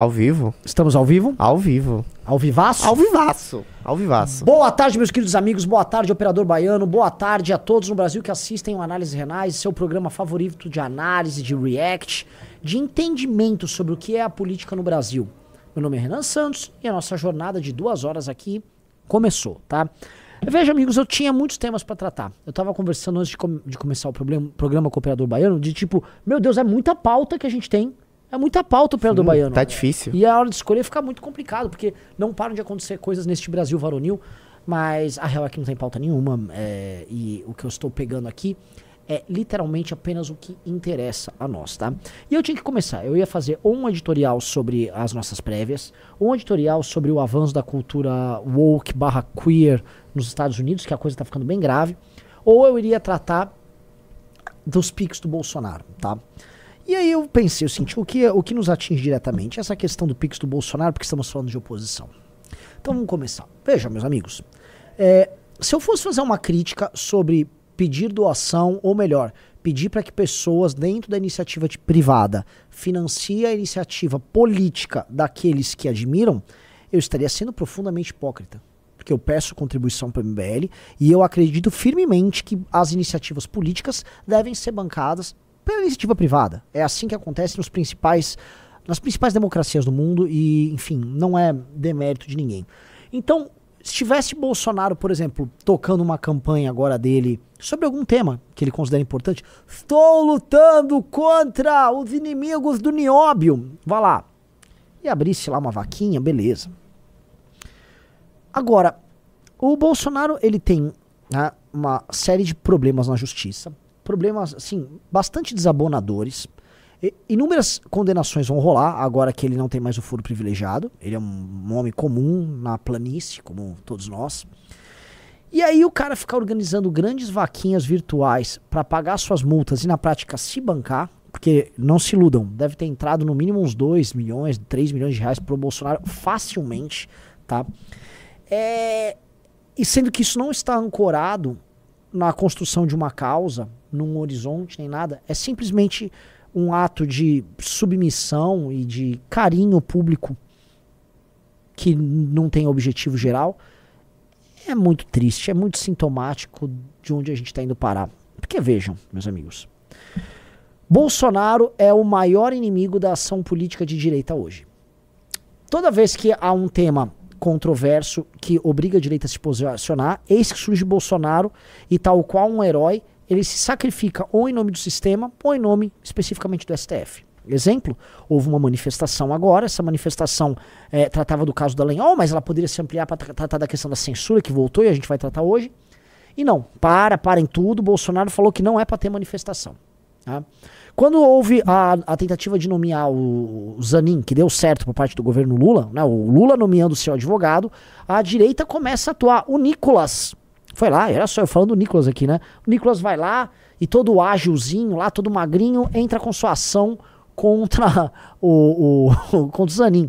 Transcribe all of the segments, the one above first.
Ao vivo? Estamos ao vivo? Ao vivo. Ao vivaço? Ao vivaço. Ao vivaço. Boa tarde, meus queridos amigos. Boa tarde, operador baiano. Boa tarde a todos no Brasil que assistem o Análise Renais, seu programa favorito de análise, de react, de entendimento sobre o que é a política no Brasil. Meu nome é Renan Santos e a nossa jornada de duas horas aqui começou, tá? Veja, amigos, eu tinha muitos temas para tratar. Eu tava conversando antes de, com de começar o problema, programa com o operador baiano, de tipo, meu Deus, é muita pauta que a gente tem é muita pauta o do baiano. Tá difícil. E a hora de escolher fica muito complicado, porque não param de acontecer coisas neste Brasil varonil, mas a real é que não tem pauta nenhuma. É, e o que eu estou pegando aqui é literalmente apenas o que interessa a nós, tá? E eu tinha que começar. Eu ia fazer ou um editorial sobre as nossas prévias, ou um editorial sobre o avanço da cultura woke barra queer nos Estados Unidos, que a coisa tá ficando bem grave, ou eu iria tratar dos piques do Bolsonaro, tá? E aí eu pensei o seguinte, o que, o que nos atinge diretamente? Essa questão do Pix do Bolsonaro, porque estamos falando de oposição. Então vamos começar. Veja, meus amigos, é, se eu fosse fazer uma crítica sobre pedir doação, ou melhor, pedir para que pessoas dentro da iniciativa de privada financiem a iniciativa política daqueles que admiram, eu estaria sendo profundamente hipócrita. Porque eu peço contribuição para o MBL e eu acredito firmemente que as iniciativas políticas devem ser bancadas pela iniciativa privada. É assim que acontece nos principais, nas principais democracias do mundo e, enfim, não é demérito de ninguém. Então, se tivesse Bolsonaro, por exemplo, tocando uma campanha agora dele sobre algum tema que ele considera importante, estou lutando contra os inimigos do nióbio. Vá lá. E abrisse lá uma vaquinha, beleza. Agora, o Bolsonaro ele tem né, uma série de problemas na justiça problemas, assim, bastante desabonadores. Inúmeras condenações vão rolar agora que ele não tem mais o foro privilegiado. Ele é um, homem comum na planície, como todos nós. E aí o cara ficar organizando grandes vaquinhas virtuais para pagar suas multas e na prática se bancar, porque não se iludam, deve ter entrado no mínimo uns 2 milhões, 3 milhões de reais pro Bolsonaro facilmente, tá? É... E sendo que isso não está ancorado na construção de uma causa, num horizonte nem nada, é simplesmente um ato de submissão e de carinho público que não tem objetivo geral, é muito triste, é muito sintomático de onde a gente está indo parar. Porque vejam, meus amigos, Bolsonaro é o maior inimigo da ação política de direita hoje. Toda vez que há um tema controverso que obriga a direita a se posicionar, eis que surge Bolsonaro e tal qual um herói ele se sacrifica ou em nome do sistema ou em nome especificamente do STF. Exemplo, houve uma manifestação agora, essa manifestação é, tratava do caso da Lenhol, mas ela poderia se ampliar para tratar da questão da censura, que voltou e a gente vai tratar hoje. E não, para, para em tudo, Bolsonaro falou que não é para ter manifestação. Tá? Quando houve a, a, tentativa de nomear o, o, Zanin, que deu certo por parte do governo Lula, né, o Lula nomeando o seu advogado, a direita começa a atuar. O Nicolas, foi lá, era só eu falando do Nicolas aqui, né? O Nicolas vai lá e todo ágilzinho lá, todo magrinho, entra com sua ação contra o, o, contra o Zanin.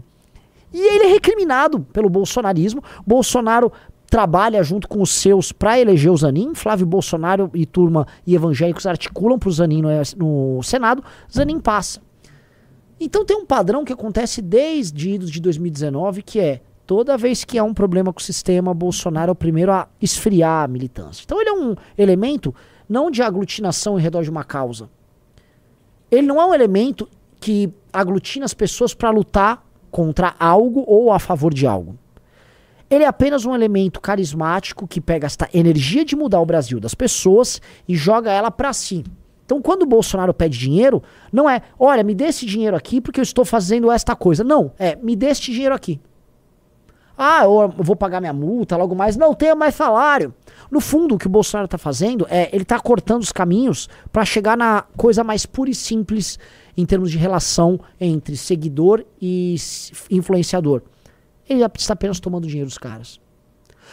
E ele é recriminado pelo bolsonarismo. Bolsonaro trabalha junto com os seus para eleger o Zanin. Flávio Bolsonaro e turma e evangélicos articulam para o Zanin no, no Senado. Zanin passa. Então tem um padrão que acontece desde de 2019 que é Toda vez que há um problema com o sistema, Bolsonaro é o primeiro a esfriar a militância. Então ele é um elemento não de aglutinação em redor de uma causa. Ele não é um elemento que aglutina as pessoas para lutar contra algo ou a favor de algo. Ele é apenas um elemento carismático que pega esta energia de mudar o Brasil das pessoas e joga ela para si. Então, quando o Bolsonaro pede dinheiro, não é, olha, me dê esse dinheiro aqui porque eu estou fazendo esta coisa. Não, é, me dê este dinheiro aqui. Ah, eu vou pagar minha multa logo mais. Não tenho mais salário. No fundo, o que o Bolsonaro está fazendo é ele está cortando os caminhos para chegar na coisa mais pura e simples em termos de relação entre seguidor e influenciador. Ele está apenas tomando dinheiro dos caras.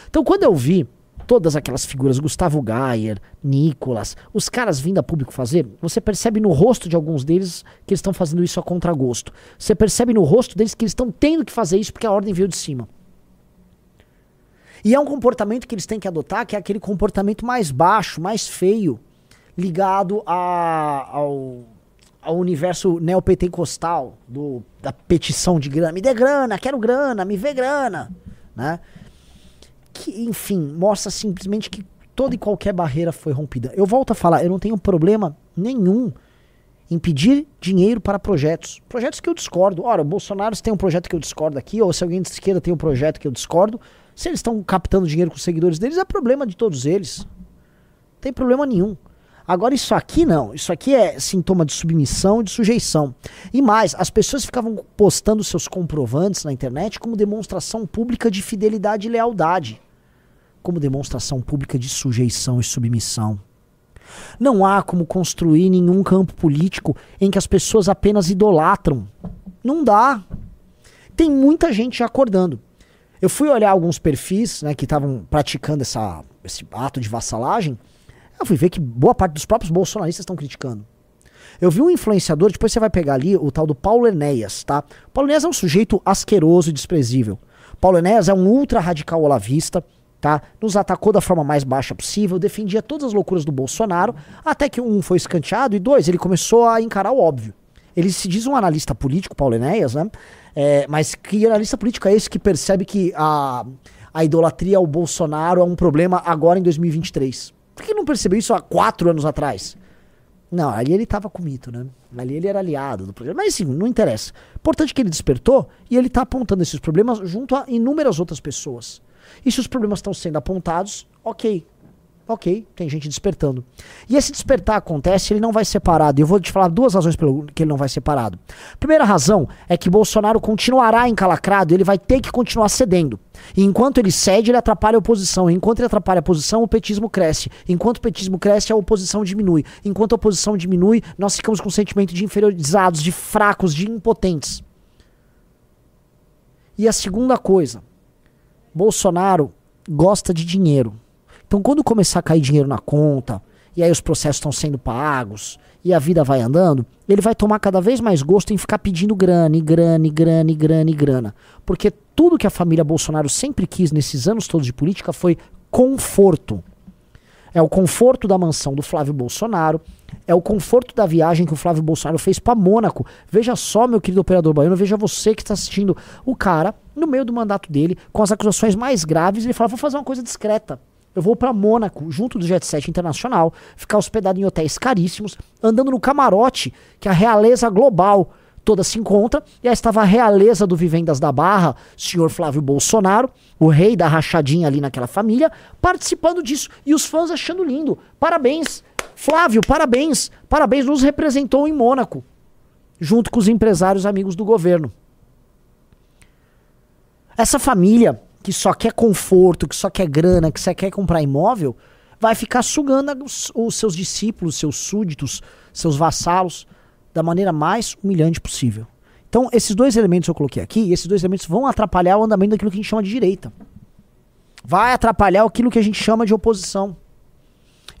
Então, quando eu vi todas aquelas figuras, Gustavo Gayer, Nicolas, os caras vindo a público fazer, você percebe no rosto de alguns deles que eles estão fazendo isso a contragosto. Você percebe no rosto deles que eles estão tendo que fazer isso porque a ordem veio de cima. E é um comportamento que eles têm que adotar, que é aquele comportamento mais baixo, mais feio, ligado a, ao, ao universo neopentecostal do, da petição de grana. Me dê grana, quero grana, me vê grana. Né? Que, enfim, mostra simplesmente que toda e qualquer barreira foi rompida. Eu volto a falar, eu não tenho problema nenhum em pedir dinheiro para projetos. Projetos que eu discordo. Ora, o Bolsonaro tem um projeto que eu discordo aqui, ou se alguém de esquerda tem um projeto que eu discordo, se eles estão captando dinheiro com os seguidores deles, é problema de todos eles. Não tem problema nenhum. Agora, isso aqui não. Isso aqui é sintoma de submissão e de sujeição. E mais, as pessoas ficavam postando seus comprovantes na internet como demonstração pública de fidelidade e lealdade. Como demonstração pública de sujeição e submissão. Não há como construir nenhum campo político em que as pessoas apenas idolatram. Não dá. Tem muita gente acordando. Eu fui olhar alguns perfis né, que estavam praticando essa, esse ato de vassalagem. Eu fui ver que boa parte dos próprios bolsonaristas estão criticando. Eu vi um influenciador, depois você vai pegar ali o tal do Paulo Enéas, tá? Paulo Enéas é um sujeito asqueroso e desprezível. Paulo Enéas é um ultra radical olavista, tá? Nos atacou da forma mais baixa possível, defendia todas as loucuras do Bolsonaro, até que um foi escanteado e dois, ele começou a encarar o óbvio. Ele se diz um analista político, Paulo Enéas, né? É, mas que analista político é esse que percebe que a, a idolatria ao Bolsonaro é um problema agora em 2023? Por que não percebeu isso há quatro anos atrás? Não, ali ele estava com mito, né? Ali ele era aliado do projeto. Mas sim, não interessa. Importante que ele despertou e ele está apontando esses problemas junto a inúmeras outras pessoas. E se os problemas estão sendo apontados, ok, Ok, tem gente despertando. E esse despertar acontece, ele não vai ser parado. E eu vou te falar duas razões pelo que ele não vai ser parado. Primeira razão é que Bolsonaro continuará encalacrado, ele vai ter que continuar cedendo. E enquanto ele cede, ele atrapalha a oposição. E enquanto ele atrapalha a oposição, o petismo cresce. Enquanto o petismo cresce, a oposição diminui. Enquanto a oposição diminui, nós ficamos com um sentimento de inferiorizados, de fracos, de impotentes. E a segunda coisa, Bolsonaro gosta de dinheiro. Então, quando começar a cair dinheiro na conta, e aí os processos estão sendo pagos, e a vida vai andando, ele vai tomar cada vez mais gosto em ficar pedindo grana, e grana, e grana, e grana, e grana. Porque tudo que a família Bolsonaro sempre quis nesses anos todos de política foi conforto. É o conforto da mansão do Flávio Bolsonaro, é o conforto da viagem que o Flávio Bolsonaro fez para Mônaco. Veja só, meu querido operador baiano, veja você que está assistindo o cara no meio do mandato dele, com as acusações mais graves, ele fala: vou fazer uma coisa discreta. Eu vou para Mônaco, junto do Jet Set Internacional, ficar hospedado em hotéis caríssimos, andando no camarote que a realeza global toda se encontra. E aí estava a realeza do Vivendas da Barra, senhor Flávio Bolsonaro, o rei da rachadinha ali naquela família, participando disso. E os fãs achando lindo. Parabéns, Flávio, parabéns. Parabéns, nos representou em Mônaco, junto com os empresários amigos do governo. Essa família que só quer conforto, que só quer grana, que só quer comprar imóvel, vai ficar sugando os, os seus discípulos, seus súditos, seus vassalos da maneira mais humilhante possível. Então, esses dois elementos eu coloquei aqui, esses dois elementos vão atrapalhar o andamento daquilo que a gente chama de direita. Vai atrapalhar aquilo que a gente chama de oposição.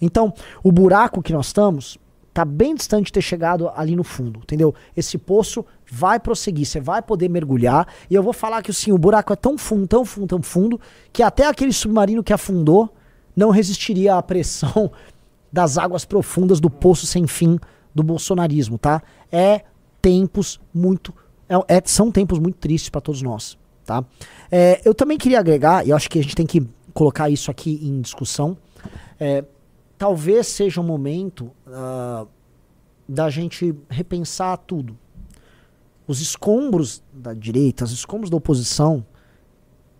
Então, o buraco que nós estamos tá bem distante de ter chegado ali no fundo, entendeu? Esse poço vai prosseguir, você vai poder mergulhar. E eu vou falar que assim, o buraco é tão fundo, tão fundo, tão fundo, que até aquele submarino que afundou não resistiria à pressão das águas profundas do poço sem fim do bolsonarismo, tá? É tempos muito. É, é, são tempos muito tristes para todos nós, tá? É, eu também queria agregar, e eu acho que a gente tem que colocar isso aqui em discussão. É, talvez seja um momento uh, da gente repensar tudo. Os escombros da direita, os escombros da oposição,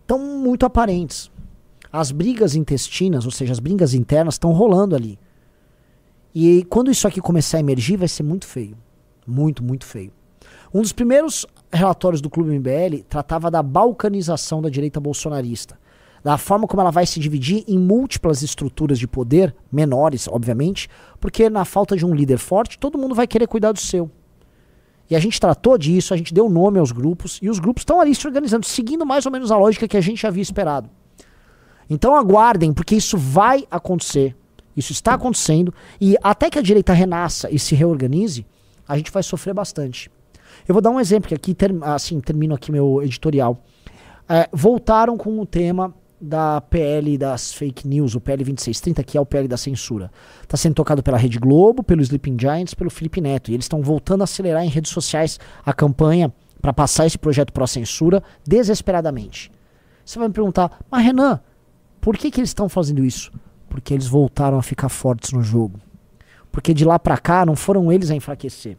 estão muito aparentes. As brigas intestinas, ou seja, as brigas internas, estão rolando ali. E quando isso aqui começar a emergir, vai ser muito feio. Muito, muito feio. Um dos primeiros relatórios do Clube MBL tratava da balcanização da direita bolsonarista da forma como ela vai se dividir em múltiplas estruturas de poder, menores, obviamente, porque na falta de um líder forte, todo mundo vai querer cuidar do seu. E a gente tratou disso, a gente deu nome aos grupos, e os grupos estão ali se organizando, seguindo mais ou menos a lógica que a gente havia esperado. Então aguardem, porque isso vai acontecer. Isso está acontecendo, e até que a direita renasça e se reorganize, a gente vai sofrer bastante. Eu vou dar um exemplo, que aqui, assim, termino aqui meu editorial. É, voltaram com o tema da PL das fake news, o PL 2630, que é o PL da censura. Está sendo tocado pela Rede Globo, pelo Sleeping Giants, pelo Felipe Neto. E eles estão voltando a acelerar em redes sociais a campanha para passar esse projeto pró-censura desesperadamente. Você vai me perguntar, mas Renan, por que, que eles estão fazendo isso? Porque eles voltaram a ficar fortes no jogo. Porque de lá para cá não foram eles a enfraquecer.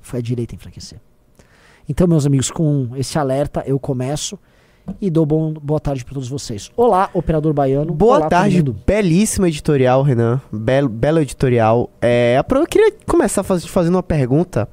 Foi a direita a enfraquecer. Então, meus amigos, com esse alerta eu começo e dou bom, boa tarde para todos vocês. Olá, operador baiano. Boa Olá, tarde, belíssimo editorial, Renan. Belo, belo editorial. É, eu queria começar faz, fazendo uma pergunta.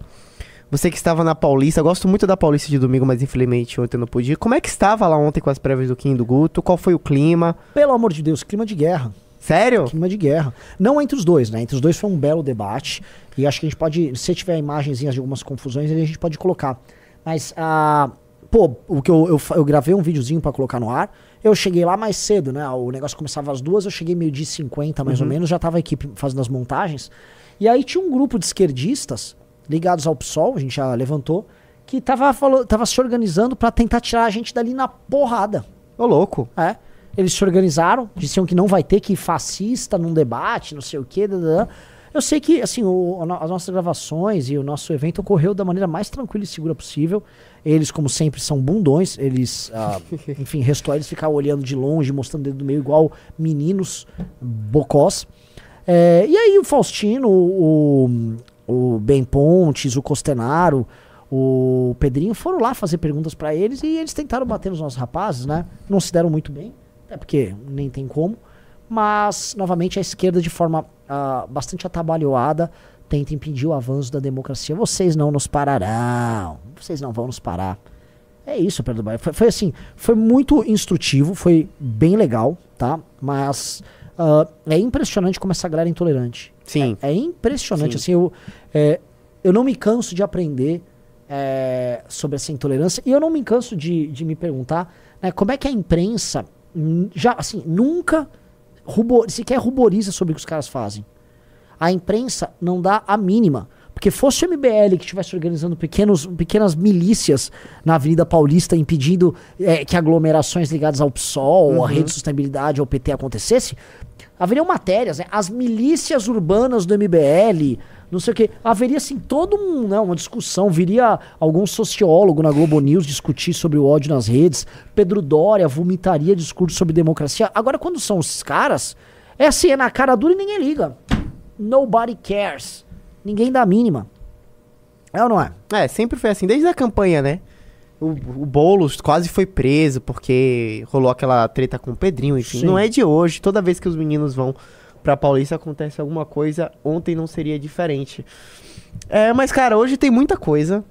Você que estava na Paulista, eu gosto muito da Paulista de domingo, mas infelizmente ontem eu não pude ir. Como é que estava lá ontem com as prévias do Kim do Guto? Qual foi o clima? Pelo amor de Deus, clima de guerra. Sério? Clima de guerra. Não entre os dois, né? Entre os dois foi um belo debate. E acho que a gente pode, se tiver imagenzinhas de algumas confusões, a gente pode colocar. Mas, ah, pô, o que eu, eu, eu gravei um videozinho pra colocar no ar. Eu cheguei lá mais cedo, né? O negócio começava às duas, eu cheguei meio dia e 50 mais ou menos, já tava a equipe fazendo as montagens. E aí tinha um grupo de esquerdistas ligados ao PSOL, a gente já levantou, que tava, falou, tava se organizando pra tentar tirar a gente dali na porrada. Ô, louco. É. Eles se organizaram, diziam que não vai ter que ir fascista num debate, não sei o quê. dadã. Eu sei que, assim, o- as nossas gravações e o nosso evento ocorreu da maneira mais tranquila e segura possível. Eles, como sempre, são bundões. Eles, ah, enfim, restou eles ficar olhando de longe, mostrando o dedo do meio, igual meninos bocós. É, e aí o Faustino, o, o Ben Pontes, o Costenaro, o Pedrinho foram lá fazer perguntas pra eles e eles tentaram bater nos nossos rapazes, né? Não se deram muito bem, até porque nem tem como. Mas, novamente, a esquerda, de forma ah, bastante atabalhoada, tenta impedir o avanço da democracia. Vocês não nos pararão. Vocês não vão nos parar. É isso, Pedro Baia. Foi, foi assim, foi muito instrutivo, foi bem legal, tá? Mas ah, é impressionante como essa galera é intolerante. Sim. É impressionante, Sim. assim, eu, é, eu não me canso de aprender é, sobre essa intolerância e eu não me canso de, de me perguntar né, como é que a imprensa já, assim, nunca rubor, sequer ruboriza sobre o que os caras fazem. A imprensa não dá a mínima. Porque fosse o MBL que estivesse organizando pequenos, pequenas milícias na Avenida Paulista impedindo é, que aglomerações ligadas ao PSOL, à Rede de Sustentabilidade, ao PT acontecesse, haveriam matérias, né? As milícias urbanas do MBL, não sei o quê. Haveria, assim, todo um, né, uma discussão. Viria algum sociólogo na Globo News discutir sobre o ódio nas redes. Pedro Dória vomitaria discurso sobre democracia. Agora, quando são os caras, é assim, é na cara dura e ninguém liga. Nobody cares. Ninguém dá a mínima. É ou não é? É, sempre foi assim, desde a campanha, né? O, o Boulos quase foi preso porque rolou aquela treta com o Pedrinho, enfim. Sim. Não é de hoje. Toda vez que os meninos vão pra Paulista acontece alguma coisa. Ontem não seria diferente. É, mas, cara, hoje tem muita coisa.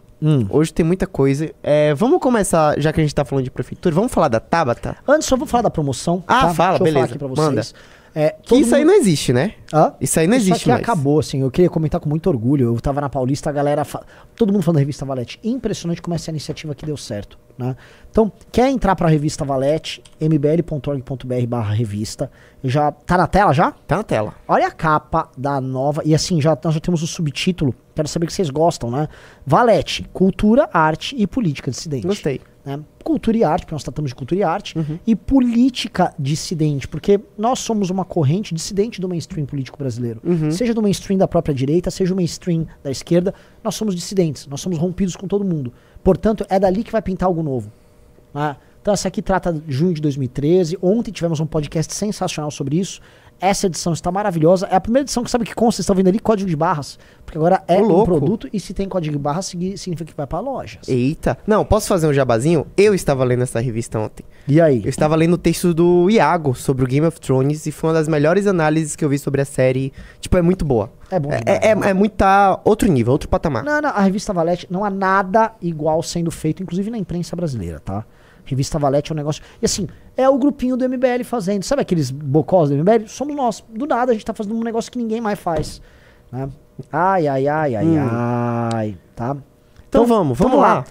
Hoje tem muita coisa. É, vamos começar, já que a gente tá falando de prefeitura, vamos falar da Tabata? Antes, só vou falar da promoção. Ah, tá? fala, Deixa eu beleza. falar aqui pra vocês. Manda. É, Que isso aí mundo- não existe, né? Hã? Isso aí não Isso existe aqui mais. acabou, assim. Eu queria comentar com muito orgulho. Eu tava na Paulista, a galera. fa- Todo mundo falando da revista Valete. Impressionante como essa iniciativa aqui deu certo. Né? Então, quer entrar pra revista Valete? mbl.org.br barra revista. Já. Tá na tela já? Tá na tela. Olha a capa da nova. E assim, já, nós já temos o subtítulo. Quero saber que vocês gostam, né? Valete, cultura, arte e política dissidente. Gostei. Né? Cultura e arte, porque nós tratamos de cultura e arte, e política dissidente, porque nós somos uma corrente dissidente do mainstream político brasileiro. Seja do mainstream da própria direita, seja o mainstream da esquerda, nós somos dissidentes, nós somos rompidos com todo mundo. Portanto, é dali que vai pintar algo novo. né? Então, essa aqui trata de junho de 2013. Ontem tivemos um podcast sensacional sobre isso. Essa edição está maravilhosa. É a primeira edição que sabe que consta, vocês estão vendo ali código de barras. Porque agora é Ô, um louco. produto e se tem código de barras, signi- significa que vai para lojas. Eita. Não, posso fazer um jabazinho? Eu estava lendo essa revista ontem. E aí? Eu estava lendo o texto do Iago sobre o Game of Thrones e foi uma das melhores análises que eu vi sobre a série. Tipo, é muito boa. É bom É, é, é, é muito outro nível, outro patamar. Não, não, a revista Valete não há nada igual sendo feito, inclusive na imprensa brasileira, tá? Revista Valete é um negócio. E assim, é o grupinho do MBL fazendo. Sabe aqueles bocós do MBL? Somos nós. Do nada a gente tá fazendo um negócio que ninguém mais faz. Né? Ai, ai, ai, ai, Hum. ai. Tá? Então vamos, vamos lá.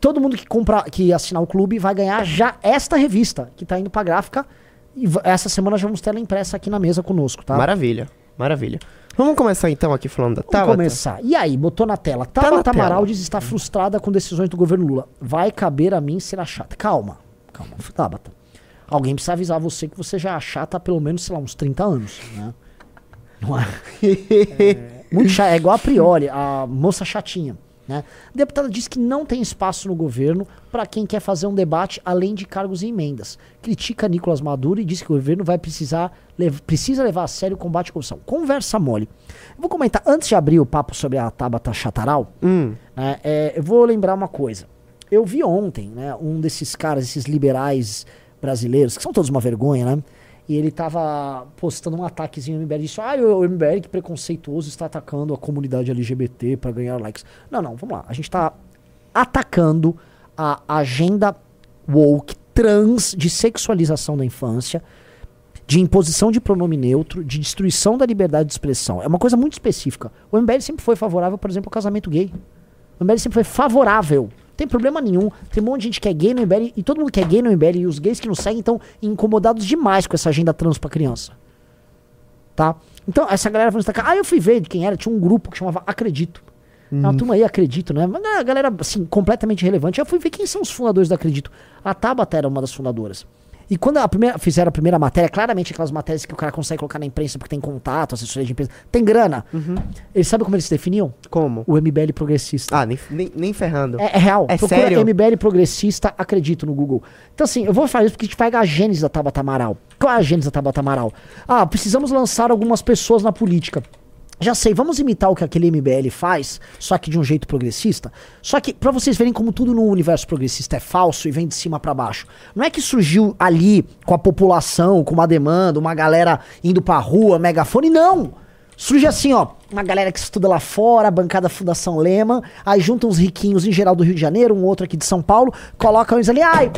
Todo mundo que comprar, que assinar o clube vai ganhar já esta revista, que tá indo pra gráfica. E essa semana já vamos ter ela impressa aqui na mesa conosco, tá? Maravilha. Maravilha. Vamos começar então aqui falando da Vamos Tabata? começar. E aí, botou na tela. Tá Tabata tela. Amaral diz estar frustrada com decisões do governo Lula. Vai caber a mim ser a chata. Calma, calma, Tabata. Alguém precisa avisar você que você já é chata há pelo menos, sei lá, uns 30 anos, né? Não é? É, muito chata, é igual a priori, a moça chatinha. Né? A deputada diz que não tem espaço no governo para quem quer fazer um debate além de cargos e emendas. Critica Nicolas Maduro e diz que o governo vai precisar lev- precisa levar a sério o combate à corrupção. Conversa mole. Eu vou comentar, antes de abrir o papo sobre a Tabata Chataral, Hum, né, é, eu vou lembrar uma coisa. Eu vi ontem, né, um desses caras, esses liberais brasileiros, que são todos uma vergonha, né? E ele tava postando um ataquezinho no MBL disse: Ah, o MBL que preconceituoso está atacando a comunidade LGBT para ganhar likes. Não, não, vamos lá. A gente tá atacando a agenda woke trans de sexualização da infância, de imposição de pronome neutro, de destruição da liberdade de expressão. É uma coisa muito específica. O MBL sempre foi favorável, por exemplo, ao casamento gay. O MBL sempre foi favorável. Não tem problema nenhum. Tem um monte de gente que é gay no MBL e todo mundo que é gay no MBL e os gays que nos seguem estão incomodados demais com essa agenda trans pra criança. Tá? Então, essa galera foi destacar. Ah, eu fui ver de quem era. Tinha um grupo que chamava Acredito. É uma turma aí, Acredito, né? Mas a galera, assim, completamente relevante. Eu fui ver quem são os fundadores do Acredito. A Tabata era uma das fundadoras. E quando a primeira, fizeram a primeira matéria, claramente aquelas matérias que o cara consegue colocar na imprensa porque tem contato, assessoria de imprensa, tem grana. Eles sabem como eles se definiam? como? O MBL progressista. Ah, nem, nem, nem ferrando. É, é real. É Procura sério? MBL progressista, acredito no Google. Então, assim, eu vou fazer isso porque a gente pega a gênese da Tabata Amaral. Qual é a gênese da Tabata Amaral? Ah, precisamos lançar algumas pessoas na política. Já sei, vamos imitar o que aquele MBL faz, só que de um jeito progressista. Só que, pra vocês verem como tudo no universo progressista é falso e vem de cima pra baixo. Não é que surgiu ali com a população, com uma demanda, uma galera indo pra rua, megafone, não! Surge assim, ó, uma galera que estuda lá fora, bancada Fundação Lema, aí junta uns riquinhos em geral do Rio de Janeiro, um outro aqui de São Paulo, colocam eles ali, ai,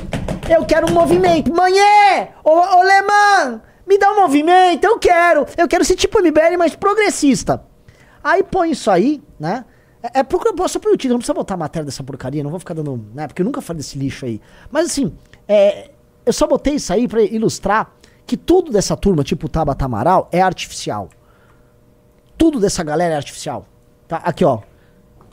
eu quero um movimento, manhê, ô, ô Leman, me dá um movimento, eu quero, eu quero ser tipo MBL, mas progressista. Aí põe isso aí, né, é, é procura, só pelo título, não precisa botar a matéria dessa porcaria, não vou ficar dando, né, porque eu nunca falei desse lixo aí. Mas assim, é, eu só botei isso aí pra ilustrar que tudo dessa turma, tipo Tabata Amaral, é artificial tudo dessa galera é artificial. Tá? Aqui, ó.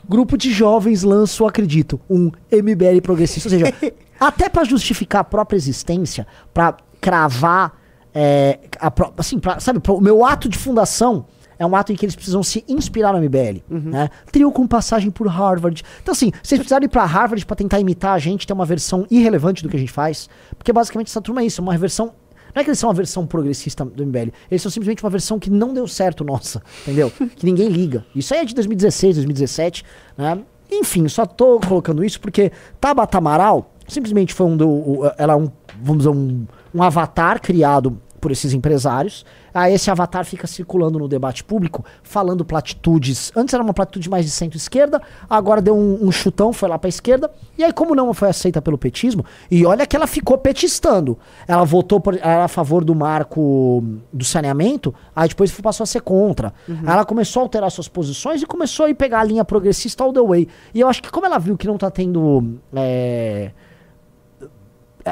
Grupo de jovens lança Acredito, um MBL progressista. Ou seja, até pra justificar a própria existência, pra cravar, é, a assim, pra, sabe, pro- o meu ato de fundação é um ato em que eles precisam se inspirar no MBL. Né? Trio com passagem por Harvard. Então, assim, vocês precisaram ir pra Harvard pra tentar imitar a gente, ter uma versão irrelevante do que a gente faz. Porque basicamente essa turma é isso, uma versão não é que eles são uma versão progressista do MBL. Eles são simplesmente uma versão que não deu certo, nossa. Entendeu? que ninguém liga. Isso aí é de 2016, 2017, né? Enfim, só tô colocando isso porque Tabata Amaral simplesmente foi um do. Ela é um, vamos dizer, um, um avatar criado por esses empresários. Aí esse avatar fica circulando no debate público, falando platitudes. Antes era uma platitude mais de centro-esquerda, agora deu um, um chutão, foi lá pra esquerda. E aí, como não foi aceita pelo petismo, e olha que ela ficou petistando. Ela votou por, era a favor do marco do saneamento, aí depois passou a ser contra. Aí ela começou a alterar suas posições e começou a ir pegar a linha progressista all the way. E eu acho que como ela viu que não tá tendo. é,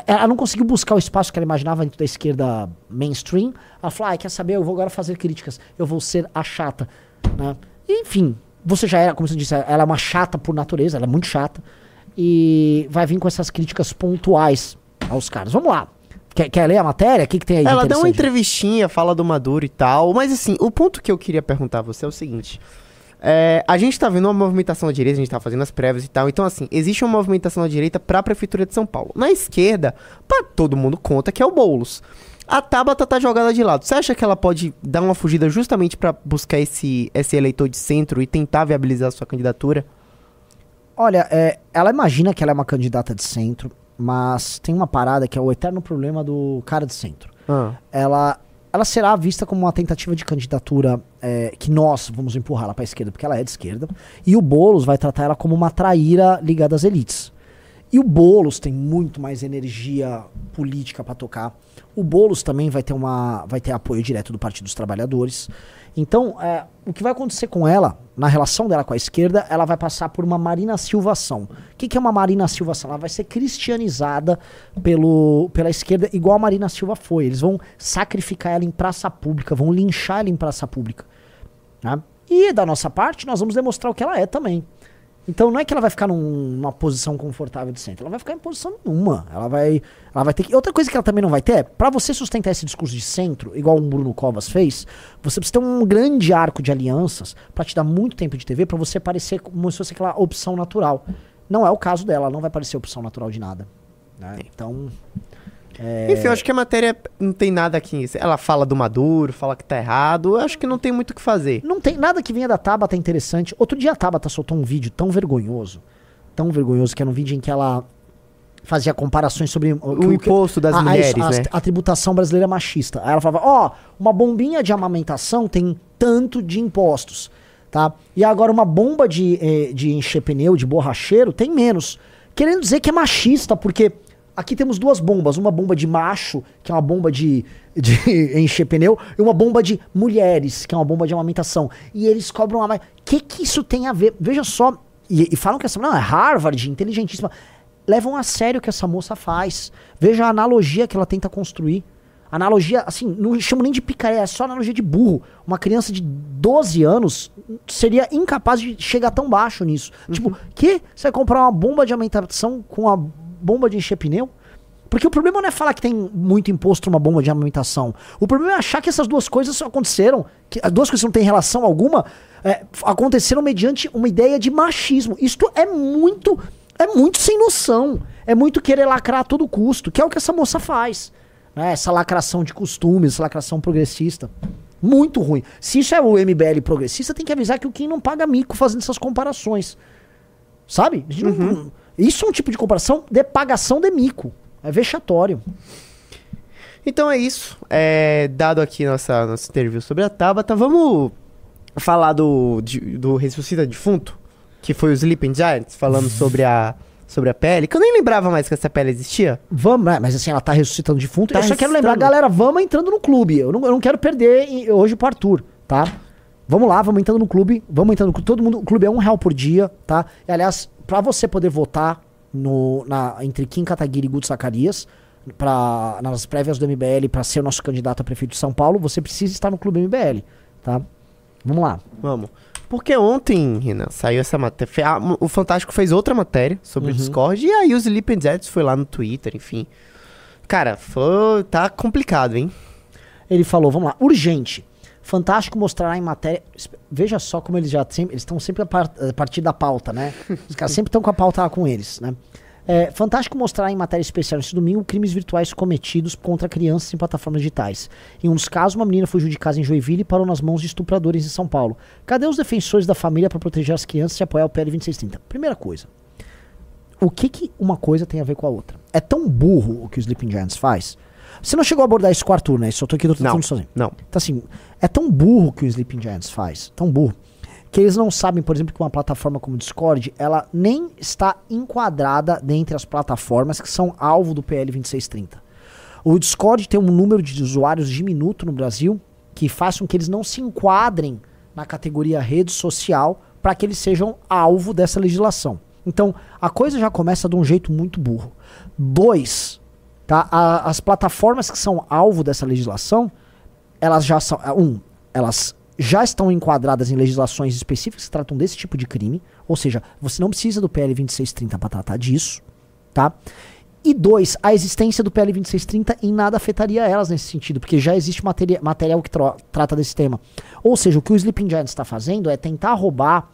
ela não conseguiu buscar o espaço que ela imaginava dentro da esquerda mainstream. Ela falou: ah, quer saber? Eu vou agora fazer críticas. Eu vou ser a chata. Né? E, enfim, você já era, como você disse, ela é uma chata por natureza, ela é muito chata. E vai vir com essas críticas pontuais aos caras. Vamos lá. Quer, quer ler a matéria? O que, que tem aí? Ela deu uma entrevistinha, fala do Maduro e tal. Mas assim, o ponto que eu queria perguntar a você é o seguinte. É, a gente tá vendo uma movimentação à direita, a gente tá fazendo as prévias e tal. Então, assim, existe uma movimentação à direita pra Prefeitura de São Paulo. Na esquerda, pra todo mundo conta que é o Boulos. A Tabata tá jogada de lado. Você acha que ela pode dar uma fugida justamente pra buscar esse, esse eleitor de centro e tentar viabilizar a sua candidatura? Olha, é, ela imagina que ela é uma candidata de centro, mas tem uma parada que é o eterno problema do cara de centro. Ah, ela, ela será vista como uma tentativa de candidatura é, que nós vamos empurrá-la para a esquerda, porque ela é de esquerda, e o Boulos vai tratar ela como uma traíra ligada às elites. E o Boulos tem muito mais energia política para tocar. O Boulos também vai ter, uma, vai ter apoio direto do Partido dos Trabalhadores. Então, é, o que vai acontecer com ela, na relação dela com a esquerda, ela vai passar por uma Marina Silvação. O que, que é uma Marina Silvação? Ela vai ser cristianizada pelo, pela esquerda, igual a Marina Silva foi. Eles vão sacrificar ela em praça pública, vão linchar ela em praça pública. Né? E da nossa parte, nós vamos demonstrar o que ela é também. Então não é que ela vai ficar num, numa posição confortável de centro, ela vai ficar em posição nenhuma. Ela vai, ela vai ter que. Outra coisa que ela também não vai ter é, para você sustentar esse discurso de centro, igual o Bruno Covas fez, você precisa ter um grande arco de alianças para te dar muito tempo de TV, para você parecer como se fosse aquela opção natural. Não é o caso dela, ela não vai parecer opção natural de nada. Né? Então. É... Enfim, eu acho que a matéria não tem nada aqui. Ela fala do Maduro, fala que tá errado. Eu acho que não tem muito o que fazer. Não tem nada que venha da Tabata interessante. Outro dia a Tabata soltou um vídeo tão vergonhoso. Tão vergonhoso, que era um vídeo em que ela fazia comparações sobre o, o imposto das a, mulheres, a, a, né? A, tributação brasileira machista. Aí ela falava, ó, oh, uma bombinha de amamentação tem tanto de impostos, tá? E agora uma bomba de, eh, de encher pneu, de borracheiro, tem menos. Querendo dizer que é machista, porque Aqui temos duas bombas, uma bomba de macho, que é uma bomba de, de encher pneu, e uma bomba de mulheres, que é uma bomba de amamentação. E eles cobram a mais. O que, que isso tem a ver? Veja só. E, e falam que essa. Não, é Harvard, inteligentíssima. Levam a sério o que essa moça faz. Veja a analogia que ela tenta construir. Analogia, assim, não chamo nem de picaré, é só analogia de burro. Uma criança de 12 anos seria incapaz de chegar tão baixo nisso. Tipo, uhum. Tipo, que? Você vai comprar uma bomba de amamentação com a bomba de encher pneu? Porque o problema não é falar que tem muito imposto numa bomba de amamentação. O problema é achar que essas duas coisas aconteceram, que as duas coisas não têm relação alguma, é, aconteceram mediante uma ideia de machismo. Isto é muito, é muito sem noção. É muito querer lacrar a todo custo, que é o que essa moça faz. Né? Essa lacração de costumes, essa lacração progressista. Muito ruim. Se isso é o MBL progressista, tem que avisar que o Kim não paga mico fazendo essas comparações. Sabe? A gente uhum. não, isso é um tipo de comparação de pagação de mico. É vexatório. Então é isso. É, dado aqui nossa, nossa interview sobre a Tabata, vamos falar do, de, do Ressuscita Defunto, que foi o Sleeping Giants, falando sobre a, sobre a pele, que eu nem lembrava mais que essa pele existia. Vamos, é, mas assim, ela tá ressuscitando defunto. Tá eu só quero lembrar, galera, vamos entrando no clube. Eu não, eu não quero perder hoje pro Arthur, tá? Vamos lá, vamos entrando no clube, vamos entrando no clube. Todo mundo, o clube é um real por dia, tá? E, aliás, para você poder votar no, na, entre Kim Kataguiri e Guto Zacarias, pra, nas prévias do MBL, para ser o nosso candidato a prefeito de São Paulo, você precisa estar no clube MBL, tá? Vamos lá. Vamos. Porque ontem, Renan, saiu essa matéria. O Fantástico fez outra matéria sobre uhum. o Discord. E aí os Sleep Jets foi lá no Twitter, enfim. Cara, foi, tá complicado, hein? Ele falou, vamos lá, urgente. Fantástico mostrará em matéria. Veja só como eles já sempre, eles estão sempre a, par, a, partir da pauta, né? Os caras sempre estão com a pauta lá com eles, né? É, Fantástico mostrará em matéria especial nesse domingo crimes virtuais cometidos contra crianças em plataformas digitais. Em um dos casos, uma menina foi judicada em Joinville e parou nas mãos de estupradores em São Paulo. Cadê os defensores da família para proteger as crianças e apoiar o PL 2630? Primeira coisa. O que, que uma coisa tem a ver com a outra? É tão burro o que o Sleeping Giants faz você não chegou a abordar isso com o Arthur, né? Isso eu tô aqui do não, sozinho. Não. Então, assim, é tão burro que o Sleeping Giants faz, tão burro, que eles não sabem, por exemplo, que uma plataforma como o Discord, ela nem está enquadrada dentre as plataformas que são alvo do PL 2630. O Discord tem um número de usuários diminuto no Brasil que faz com que eles não se enquadrem na categoria rede social para que eles sejam alvo dessa legislação. Então, a coisa já começa de um jeito muito burro. Dois, Tá? A, as plataformas que são alvo dessa legislação, elas já são. Um, elas já estão enquadradas em legislações específicas que tratam desse tipo de crime. Ou seja, você não precisa do PL 2630 para tratar disso. Tá? E dois, a existência do PL 2630 em nada afetaria elas nesse sentido, porque já existe materia, material que tra trata desse tema. Ou seja, o que o Sleeping Giants está fazendo é tentar roubar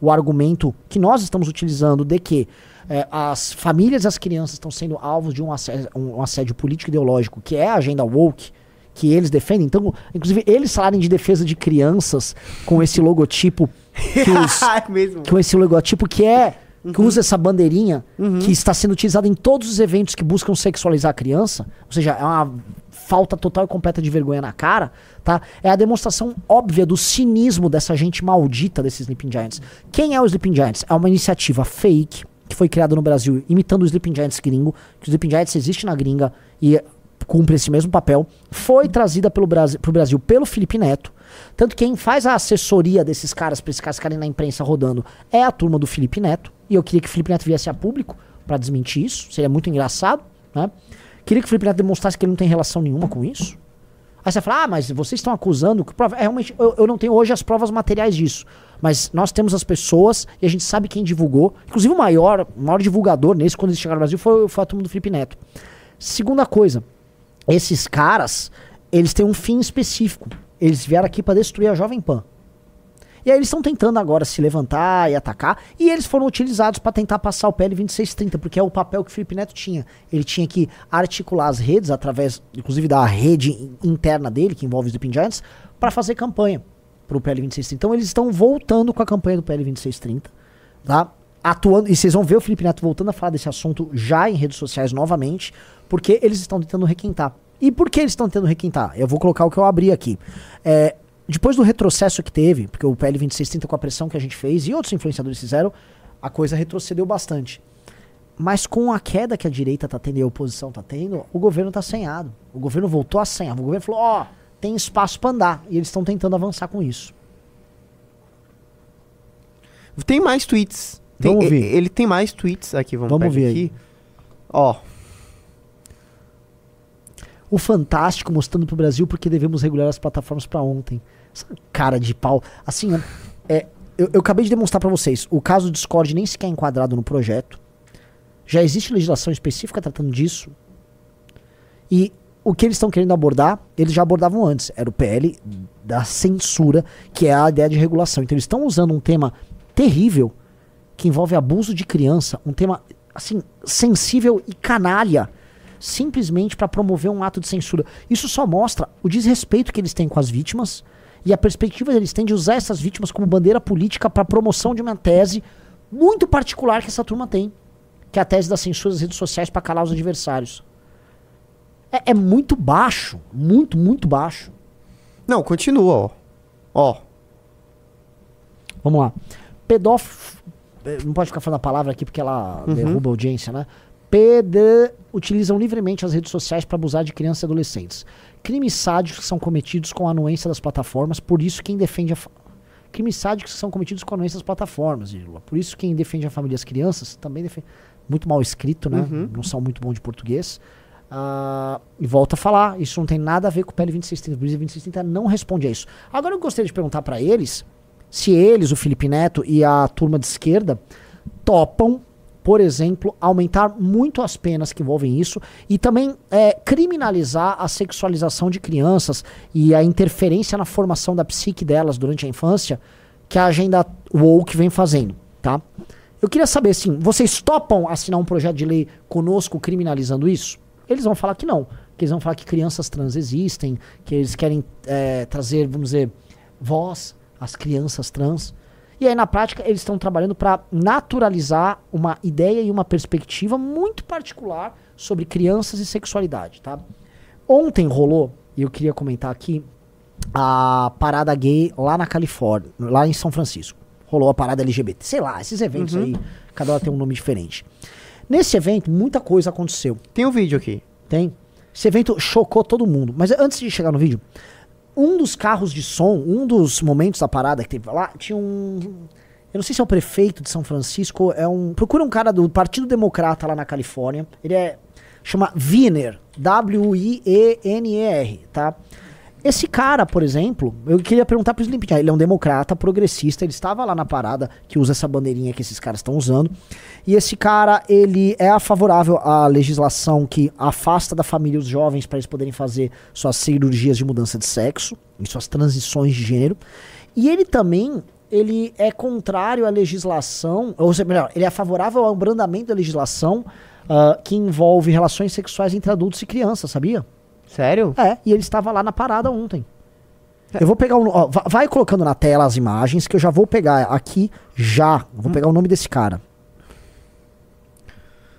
o argumento que nós estamos utilizando de que é, as famílias e as crianças estão sendo alvos de um assédio, um assédio político ideológico, que é a agenda woke, que eles defendem. Então, inclusive, eles falarem de defesa de crianças com esse logotipo. Que os, é com esse logotipo que é. Que uhum. usa essa bandeirinha uhum. que está sendo utilizada em todos os eventos que buscam sexualizar a criança. Ou seja, é uma falta total e completa de vergonha na cara, tá? É a demonstração óbvia do cinismo dessa gente maldita desses Sleeping Giants. Quem é o Sleeping Giants? É uma iniciativa fake que foi criada no Brasil imitando o Sleeping Giants gringo, que o Sleeping Giants existe na gringa e cumpre esse mesmo papel, foi trazida pelo Brasil, pro Brasil pelo Felipe Neto. Tanto que quem faz a assessoria desses caras, pra esses caras ficarem na imprensa rodando, é a turma do Felipe Neto. E eu queria que o Felipe Neto viesse a público para desmentir isso. Seria muito engraçado, né? Queria que o Felipe Neto demonstrasse que ele não tem relação nenhuma com isso. Aí você fala, ah, mas vocês estão acusando que prova. É, realmente, eu, eu não tenho hoje as provas materiais disso. Mas nós temos as pessoas e a gente sabe quem divulgou. Inclusive o maior, o maior divulgador nesse, quando eles chegaram no Brasil, foi, foi a turma do Felipe Neto. Segunda coisa, esses caras, eles têm um fim específico. Eles vieram aqui para destruir a Jovem Pan. E aí eles estão tentando agora se levantar e atacar, e eles foram utilizados para tentar passar o PL 2630, porque é o papel que o Felipe Neto tinha. Ele tinha que articular as redes através, inclusive da rede interna dele, que envolve os Giants, para fazer campanha pro PL 2630. Então eles estão voltando com a campanha do PL 2630, tá? Atuando, e vocês vão ver o Felipe Neto voltando a falar desse assunto já em redes sociais novamente, porque eles estão tentando requentar. E por que eles estão tentando requentar? Eu vou colocar o que eu abri aqui. É, depois do retrocesso que teve, porque o PL 2630 com a pressão que a gente fez e outros influenciadores fizeram, a coisa retrocedeu bastante. Mas com a queda que a direita tá tendo e a oposição tá tendo, o governo tá assanhado. O governo voltou a assanhar. O governo falou: ó, oh, tem espaço para andar. E eles estão tentando avançar com isso. Tem mais tweets. Tem, Vamos ver. Ele tem mais tweets aqui, vamos, Vamos ver aqui. aí. Ó, O Fantástico mostrando pro Brasil porque devemos regular as plataformas para ontem. Essa cara de pau. Assim, é, eu, eu acabei de demonstrar para vocês. O caso do Discord nem sequer é enquadrado no projeto. Já existe legislação específica tratando disso. E o que eles estão querendo abordar, eles já abordavam antes. Era o PL da censura, que é a ideia de regulação. Então eles estão usando um tema terrível que envolve abuso de criança, um tema assim sensível e canalha, simplesmente para promover um ato de censura. Isso só mostra o desrespeito que eles têm com as vítimas e a perspectiva que eles têm de usar essas vítimas como bandeira política para promoção de uma tese muito particular que essa turma tem, que é a tese da censura das redes sociais para calar os adversários. É, é muito baixo, muito, muito baixo. não, continua, ó. Ó, Vamos lá. Pedófilo. Não pode ficar falando a palavra aqui porque ela Uhum. derruba a audiência, né? PD utilizam livremente as redes sociais para abusar de crianças e adolescentes. Crimes sádicos são cometidos com a anuência das plataformas, por isso quem defende a. fa- Crimes sádicos são cometidos com a anuência das plataformas, Ílula. Por isso quem defende a família e as crianças também defende. Muito mal escrito, né? Uhum. Não são muito bom de português. Ah, e volta a falar, isso não tem nada a ver com o PL 2630. O PL 2630 não responde a isso. Agora eu gostaria de perguntar para eles se eles, o Felipe Neto e a turma de esquerda, topam, por exemplo, aumentar muito as penas que envolvem isso e também é, criminalizar a sexualização de crianças e a interferência na formação da psique delas durante a infância que a agenda woke vem fazendo, tá? Eu queria saber, assim, vocês topam assinar um projeto de lei conosco criminalizando isso? Eles vão falar que não. Que eles vão falar que crianças trans existem, que eles querem é, trazer, vamos dizer, voz às crianças trans. E aí, na prática, eles estão trabalhando para naturalizar uma ideia e uma perspectiva muito particular sobre crianças e sexualidade, tá? Ontem rolou, e eu queria comentar aqui, a parada gay lá na Califórnia, lá em São Francisco. Rolou a parada LGBT. Sei lá, esses eventos Uhum. aí, cada hora tem um nome diferente. Nesse evento, muita coisa aconteceu. tem um vídeo aqui. Tem. Esse evento chocou todo mundo. Mas antes de chegar no vídeo, um dos carros de som, um dos momentos da parada que teve lá, tinha um. Eu não sei se é o prefeito de São Francisco, é um. Procura um cara do Partido Democrata lá na Califórnia. Ele é. Chama Wiener. W-I-E-N-E-R, tá? Esse cara, por exemplo, eu queria perguntar pro Slim Pichai, ele é um democrata, progressista, ele estava lá na parada que usa essa bandeirinha que esses caras estão usando. E esse cara, ele é favorável à legislação que afasta da família os jovens para eles poderem fazer suas cirurgias de mudança de sexo e suas transições de gênero. E ele também, ele é contrário à legislação, ou seja, melhor, ele é favorável ao abrandamento da legislação ah, que envolve relações sexuais entre adultos e crianças, sabia? Sério? É, e ele estava lá na parada ontem. Eu vou pegar o. ó, va- vai colocando na tela as imagens que eu já vou pegar aqui já. Vou pegar o nome desse cara.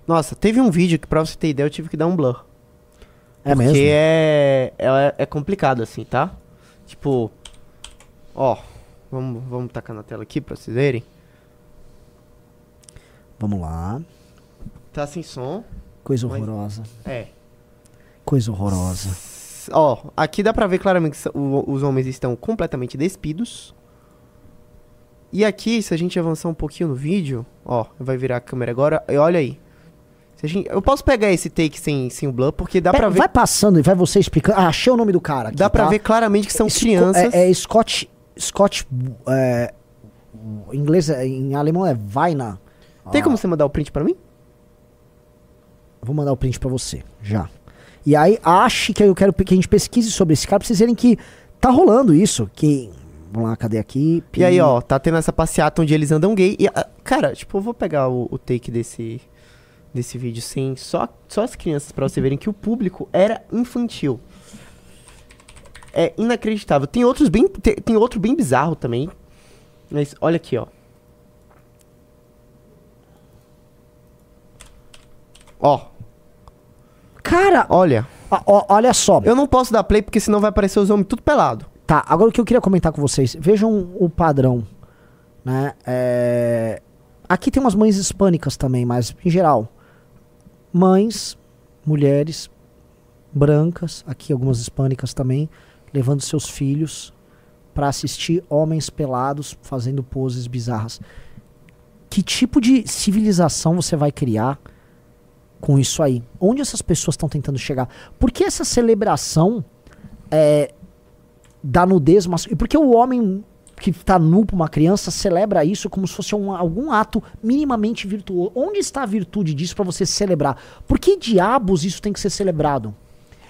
Nossa, teve um vídeo que pra você ter ideia eu tive que dar um blur. É porque mesmo? é, é, é complicado assim, tá? Tipo, ó, vamos, vamos tacar na tela aqui pra vocês verem. Vamos lá. Tá sem som. Coisa Oi. horrorosa. É. Coisa horrorosa. Ó, aqui dá pra ver claramente que os homens estão completamente despidos. E aqui, se a gente avançar um pouquinho no vídeo, ó, vai virar a câmera agora, e olha aí. Gente- eu posso pegar esse take sem, sem o blur, porque dá Pera, pra ver, Vai passando e vai você explicando. Ah, achei o nome do cara. Aqui, dá pra tá? ver claramente que são Sco- crianças. É, é Scott. Scott. É, em inglês, é- em alemão é Weiner. Tem Ah, como você mandar o print pra mim? Vou mandar o print pra você, já. E aí, ache que eu quero que a gente pesquise sobre esse cara pra vocês verem que tá rolando isso. Que. Vamos lá, cadê aqui? E aí, ó, tá tendo essa passeata onde eles andam gay. E, ah, cara, tipo, eu vou pegar o, o take desse, desse vídeo sem só, só as crianças pra vocês verem que o público era infantil. É inacreditável. Tem outros bem. Tem, tem outro bem bizarro também. Mas olha aqui, ó. Ó, Cara, olha. ó, ó, olha só. Eu não posso dar play porque senão vai aparecer os homens tudo pelado. Tá, agora o que eu queria comentar com vocês. Vejam o padrão, né? É, Aqui tem umas mães hispânicas também, mas em geral. Mães, mulheres, brancas, aqui algumas hispânicas também, levando seus filhos pra assistir homens pelados fazendo poses bizarras. Que tipo de civilização você vai criar com isso aí? Onde essas pessoas estão tentando chegar? Por que essa celebração é, da nudez masculina. Porque o homem que tá nu pra uma criança celebra isso como se fosse um- algum ato minimamente virtuoso. Onde está a virtude disso pra você celebrar? Por que diabos isso tem que ser celebrado?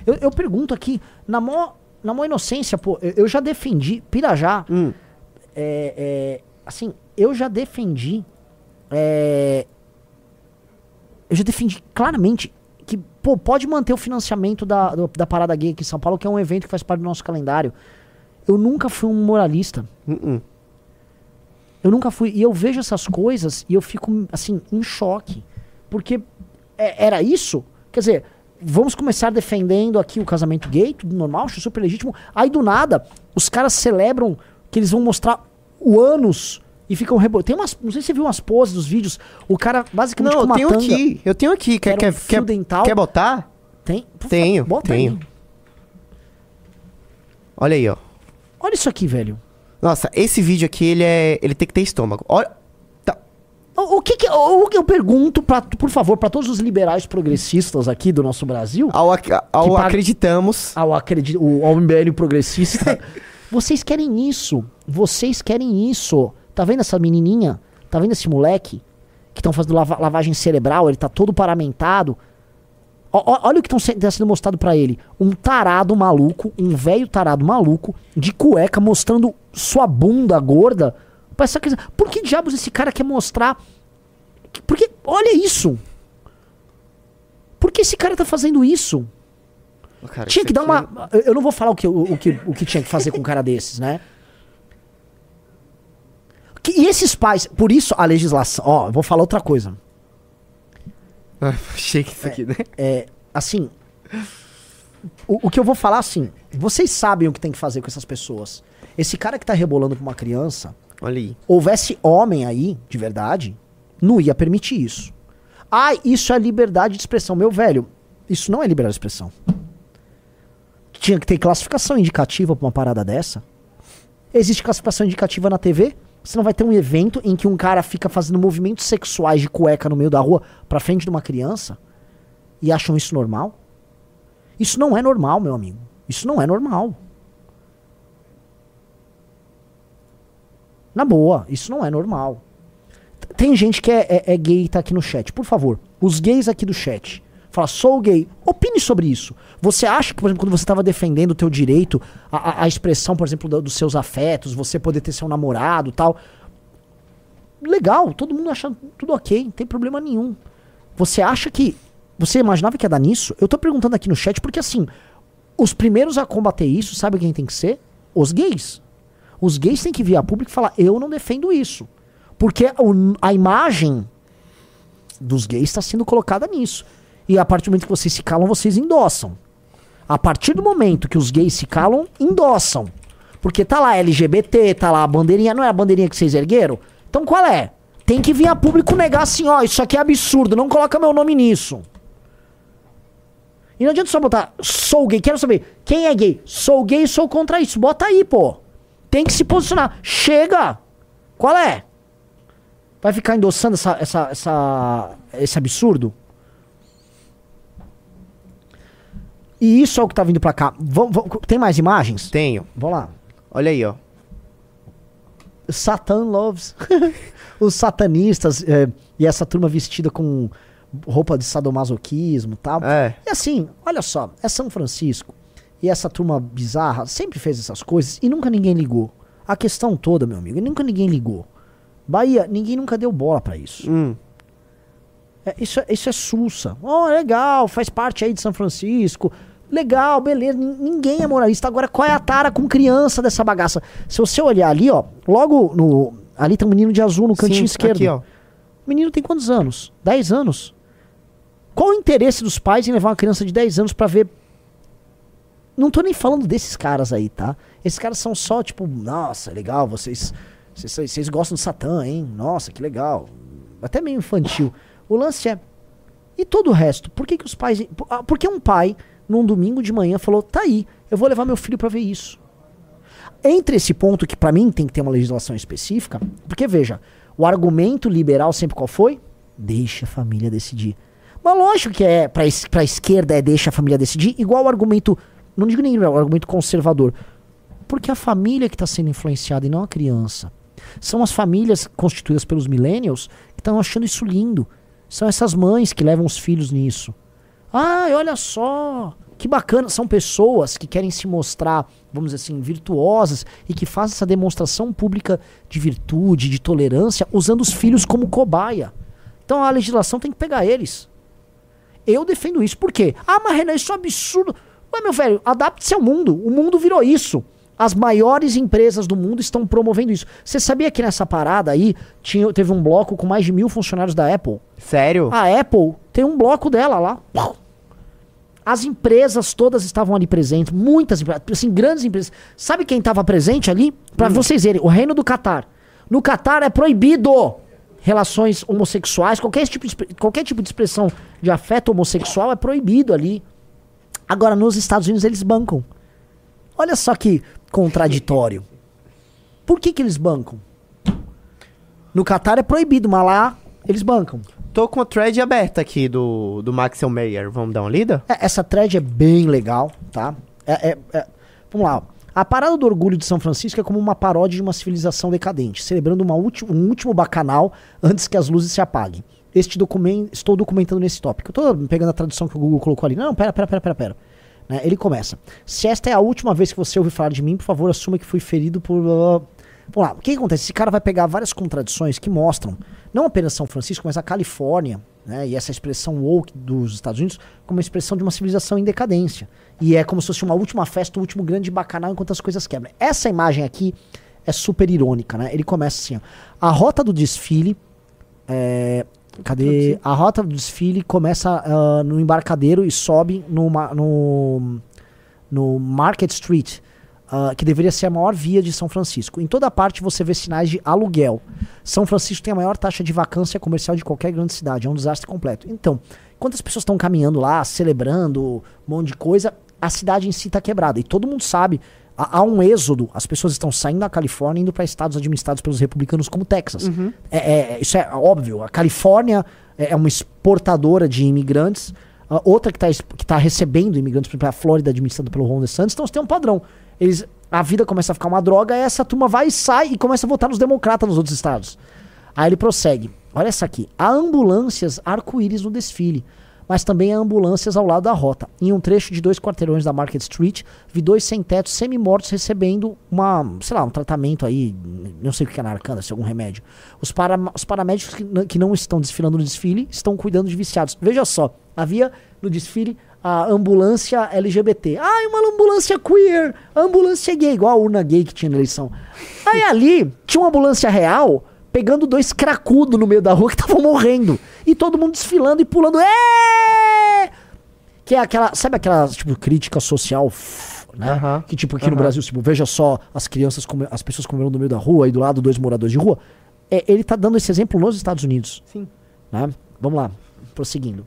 Eu, eu pergunto aqui, na mó, na mó inocência, pô, eu, eu já defendi, Pirajá, Hum. é, é, assim, eu já defendi, é, eu já defendi claramente que, pô, pode manter o financiamento da, da Parada Gay aqui em São Paulo, que é um evento que faz parte do nosso calendário. Eu nunca fui um moralista. Hum, hum. Eu nunca fui. E eu vejo essas coisas e eu fico, assim, em choque. Porque é- era isso? Quer dizer, vamos começar defendendo aqui o casamento gay, tudo normal, acho super legítimo. Aí do nada, os caras celebram que eles vão mostrar o ânus e ficam rebo... Tem umas. Não sei se você viu umas poses dos vídeos. O cara basicamente Não, com eu tenho tanga. aqui. Eu tenho aqui. Quer, era um quer, quer, dental. quer botar? Tem? Tenho, bota tenho. aí. Olha aí, ó. Olha isso aqui, velho. Nossa, esse vídeo aqui, ele é. Ele tem que ter estômago. Olha. Tá. O, o que que o eu pergunto, pra, por favor, para todos os liberais progressistas aqui do nosso Brasil, Ao, ac- ao acreditamos. ao, acredito, o, ao MBL progressista, vocês querem isso. Vocês querem isso. Tá vendo essa menininha? Tá vendo esse moleque? Que estão fazendo lava- lavagem cerebral, ele tá todo paramentado. Ó- olha o que está sendo mostrado pra ele. Um tarado maluco, um velho tarado maluco, de cueca, mostrando sua bunda gorda. Pra essa criança. Por que diabos esse cara quer mostrar? Porque, olha isso. Por que esse cara tá fazendo isso? Cara, Tinha que dar uma. Eu eu não vou falar o que, o, o que, o que tinha que fazer com um cara desses, né? E esses pais, por isso a legislação. Ó, vou falar outra coisa. Ah, Achei que isso aqui, né? É, assim. O, o que eu vou falar, assim. Vocês sabem o que tem que fazer com essas pessoas. Esse cara que tá rebolando com uma criança, Olha aí. houvesse homem aí, de verdade, não ia permitir isso. Ah, isso é liberdade de expressão. Meu velho, isso não é liberdade de expressão. Tinha que ter classificação indicativa pra uma parada dessa. Existe classificação indicativa na TV? Você não vai ter um evento em que um cara fica fazendo movimentos sexuais de cueca no meio da rua pra frente de uma criança e acham isso normal? Isso não é normal, meu amigo. Isso não é normal. Na boa, isso não é normal. Tem gente que é, é- é gay e tá aqui no chat. Por favor, os gays aqui do chat. Fala, sou gay. Opine sobre isso. Você acha que, por exemplo, quando você estava defendendo o teu direito, a, a- expressão, por exemplo, do- dos seus afetos, você poder ter seu namorado tal. Legal, todo mundo acha tudo ok, não tem problema nenhum. Você acha que. Você imaginava que ia dar nisso? Eu tô perguntando aqui no chat porque assim, os primeiros a combater isso, sabe quem tem que ser? Os gays. Os gays têm que vir a público e falar: eu não defendo isso. Porque a imagem dos gays está sendo colocada nisso. E a partir do momento que vocês se calam, vocês endossam. A partir do momento que os gays se calam, endossam. Porque tá lá LGBT, tá lá a bandeirinha. Não é a bandeirinha que vocês ergueram? Então qual é? tem que vir a público negar assim, ó, isso aqui é absurdo, não coloca meu nome nisso. E não adianta só botar sou gay, quero saber quem é gay. Sou gay sou contra isso. Bota aí, pô. Tem que se posicionar. Chega! Qual é? Vai ficar endossando essa, essa, essa, esse absurdo? E isso é o que tá vindo pra cá. Tem mais imagens? Tenho. Vamos lá. Olha aí, ó. Satan loves. Os satanistas eh, e essa turma vestida com roupa de sadomasoquismo e tal. É. E assim, olha só, é São Francisco. E essa turma bizarra sempre fez essas coisas e nunca ninguém ligou. A questão toda, meu amigo, nunca ninguém ligou. Bahia, ninguém nunca deu bola pra isso. Hum. É, isso, é- isso é sussa. Oh, legal, faz parte aí de São Francisco. Legal, beleza. nin- Ninguém é moralista. Agora, qual é a tara com criança dessa bagaça? Se você olhar ali, ó, logo no. Ali tem um menino de azul no cantinho Sim, esquerdo. Aqui, ó. O menino tem quantos anos? 10 anos. Qual o interesse dos pais em levar uma criança de 10 anos pra ver. Não tô nem falando desses caras aí, tá? Esses caras são só tipo, nossa, legal, vocês. Vocês, vocês gostam de Satã, hein? Nossa, que legal. Até meio infantil. O lance é. E todo o resto? Por que, que os pais. ah, Por que um pai, num domingo de manhã, falou: tá aí, eu vou levar meu filho pra ver isso? Entre esse ponto, que pra mim tem que ter uma legislação específica, porque veja, o argumento liberal sempre qual foi? Deixa a família decidir. Mas lógico que é pra, es pra esquerda é deixa a família decidir, igual o argumento, não digo nem liberal, o argumento conservador. Porque a família que está sendo influenciada e não a criança. São as famílias constituídas pelos millennials que estão achando isso lindo. São essas mães que levam os filhos nisso. Ai, olha só, que bacana. São pessoas que querem se mostrar, vamos dizer assim, virtuosas e que fazem essa demonstração pública de virtude, de tolerância, usando os filhos como cobaia. Então a legislação tem que pegar eles. Eu defendo isso. Por quê? Ah, mas Renan, isso é um absurdo. Ué, meu velho, adapte-se ao mundo. O mundo virou isso. As maiores empresas do mundo estão promovendo isso. Você sabia que nessa parada aí tinha, teve um bloco com mais de mil funcionários da Apple? Sério? A Apple tem um bloco dela lá. As empresas todas estavam ali presentes, muitas empresas, assim, grandes empresas. Sabe quem estava presente ali? Pra vocês verem, o reino do Catar. No Catar é proibido relações homossexuais, qualquer tipo de, qualquer tipo de expressão de afeto homossexual é proibido ali. Agora, nos Estados Unidos, eles bancam. Olha só que contraditório. Por que, que eles bancam? No Catar é proibido, mas lá eles bancam. Tô com a thread aberta aqui do, do Maxwell Meyer. Vamos dar uma lida? É, essa thread é bem legal, tá? É, é- é- Vamos lá. A parada do orgulho de São Francisco é como uma paródia de uma civilização decadente, celebrando ulti- um último bacanal antes que as luzes se apaguem. Este documento, estou documentando nesse tópico. Eu tô pegando a tradução que o Google colocou ali. Não, pera, pera, pera, pera, pera. Né, Ele começa. Se esta é a última vez que você ouve falar de mim, por favor, assuma que fui ferido por. blá, blá." Vamos lá. O que, acontece? Esse cara vai pegar várias contradições que mostram, não apenas São Francisco, mas a Califórnia, né? E essa expressão woke dos Estados Unidos como uma expressão de uma civilização em decadência. E é como se fosse uma última festa, o último grande bacanal enquanto as coisas quebram. Essa imagem aqui é super irônica, né? Ele começa assim, ó. A rota do desfile. É, cadê? A rota do desfile começa ah, no embarcadeiro e sobe no, ma- no, no Market Street, ah, que deveria ser a maior via de São Francisco. Em toda parte você vê sinais de aluguel. São Francisco tem a maior taxa de vacância comercial de qualquer grande cidade. É um desastre completo. Então, enquanto as pessoas estão caminhando lá, celebrando um monte de coisa, a cidade em si está quebrada. E todo mundo sabe. Há há um êxodo, as pessoas estão saindo da Califórnia e indo para estados administrados pelos republicanos como Texas. É- é- isso é óbvio. A Califórnia é é uma exportadora de imigrantes, a outra que está que tá recebendo imigrantes, por exemplo, a Flórida administrada pelo Ron DeSantis, então você tem um padrão. Eles, a vida começa a ficar uma droga, essa turma vai e sai e começa a votar nos democratas nos outros estados. Aí ele prossegue. Olha essa aqui. Há ambulâncias arco-íris no desfile, mas também ambulâncias ao lado da rota. Em um trecho de dois quarteirões da Market Street, vi dois sem-tetos semi-mortos recebendo uma, sei lá, um tratamento aí, não sei o que é narcana, se é algum remédio. Os, para, os paramédicos que, que não estão desfilando no desfile estão cuidando de viciados. Veja só, havia no desfile a ambulância LGBT. Ah, e uma ambulância queer, ambulância gay, igual a urna gay que tinha na eleição. Aí ali tinha uma ambulância real pegando dois cracudos no meio da rua que estavam morrendo. E todo mundo desfilando e pulando. "É!" Que é aquela, sabe aquela tipo crítica social, né? Que tipo aqui no. Brasil, tipo, veja só as crianças, come- as pessoas comendo no meio da rua e do lado dois moradores de rua. é, ele tá dando esse exemplo nos Estados Unidos. Sim. né? Vamos lá, prosseguindo.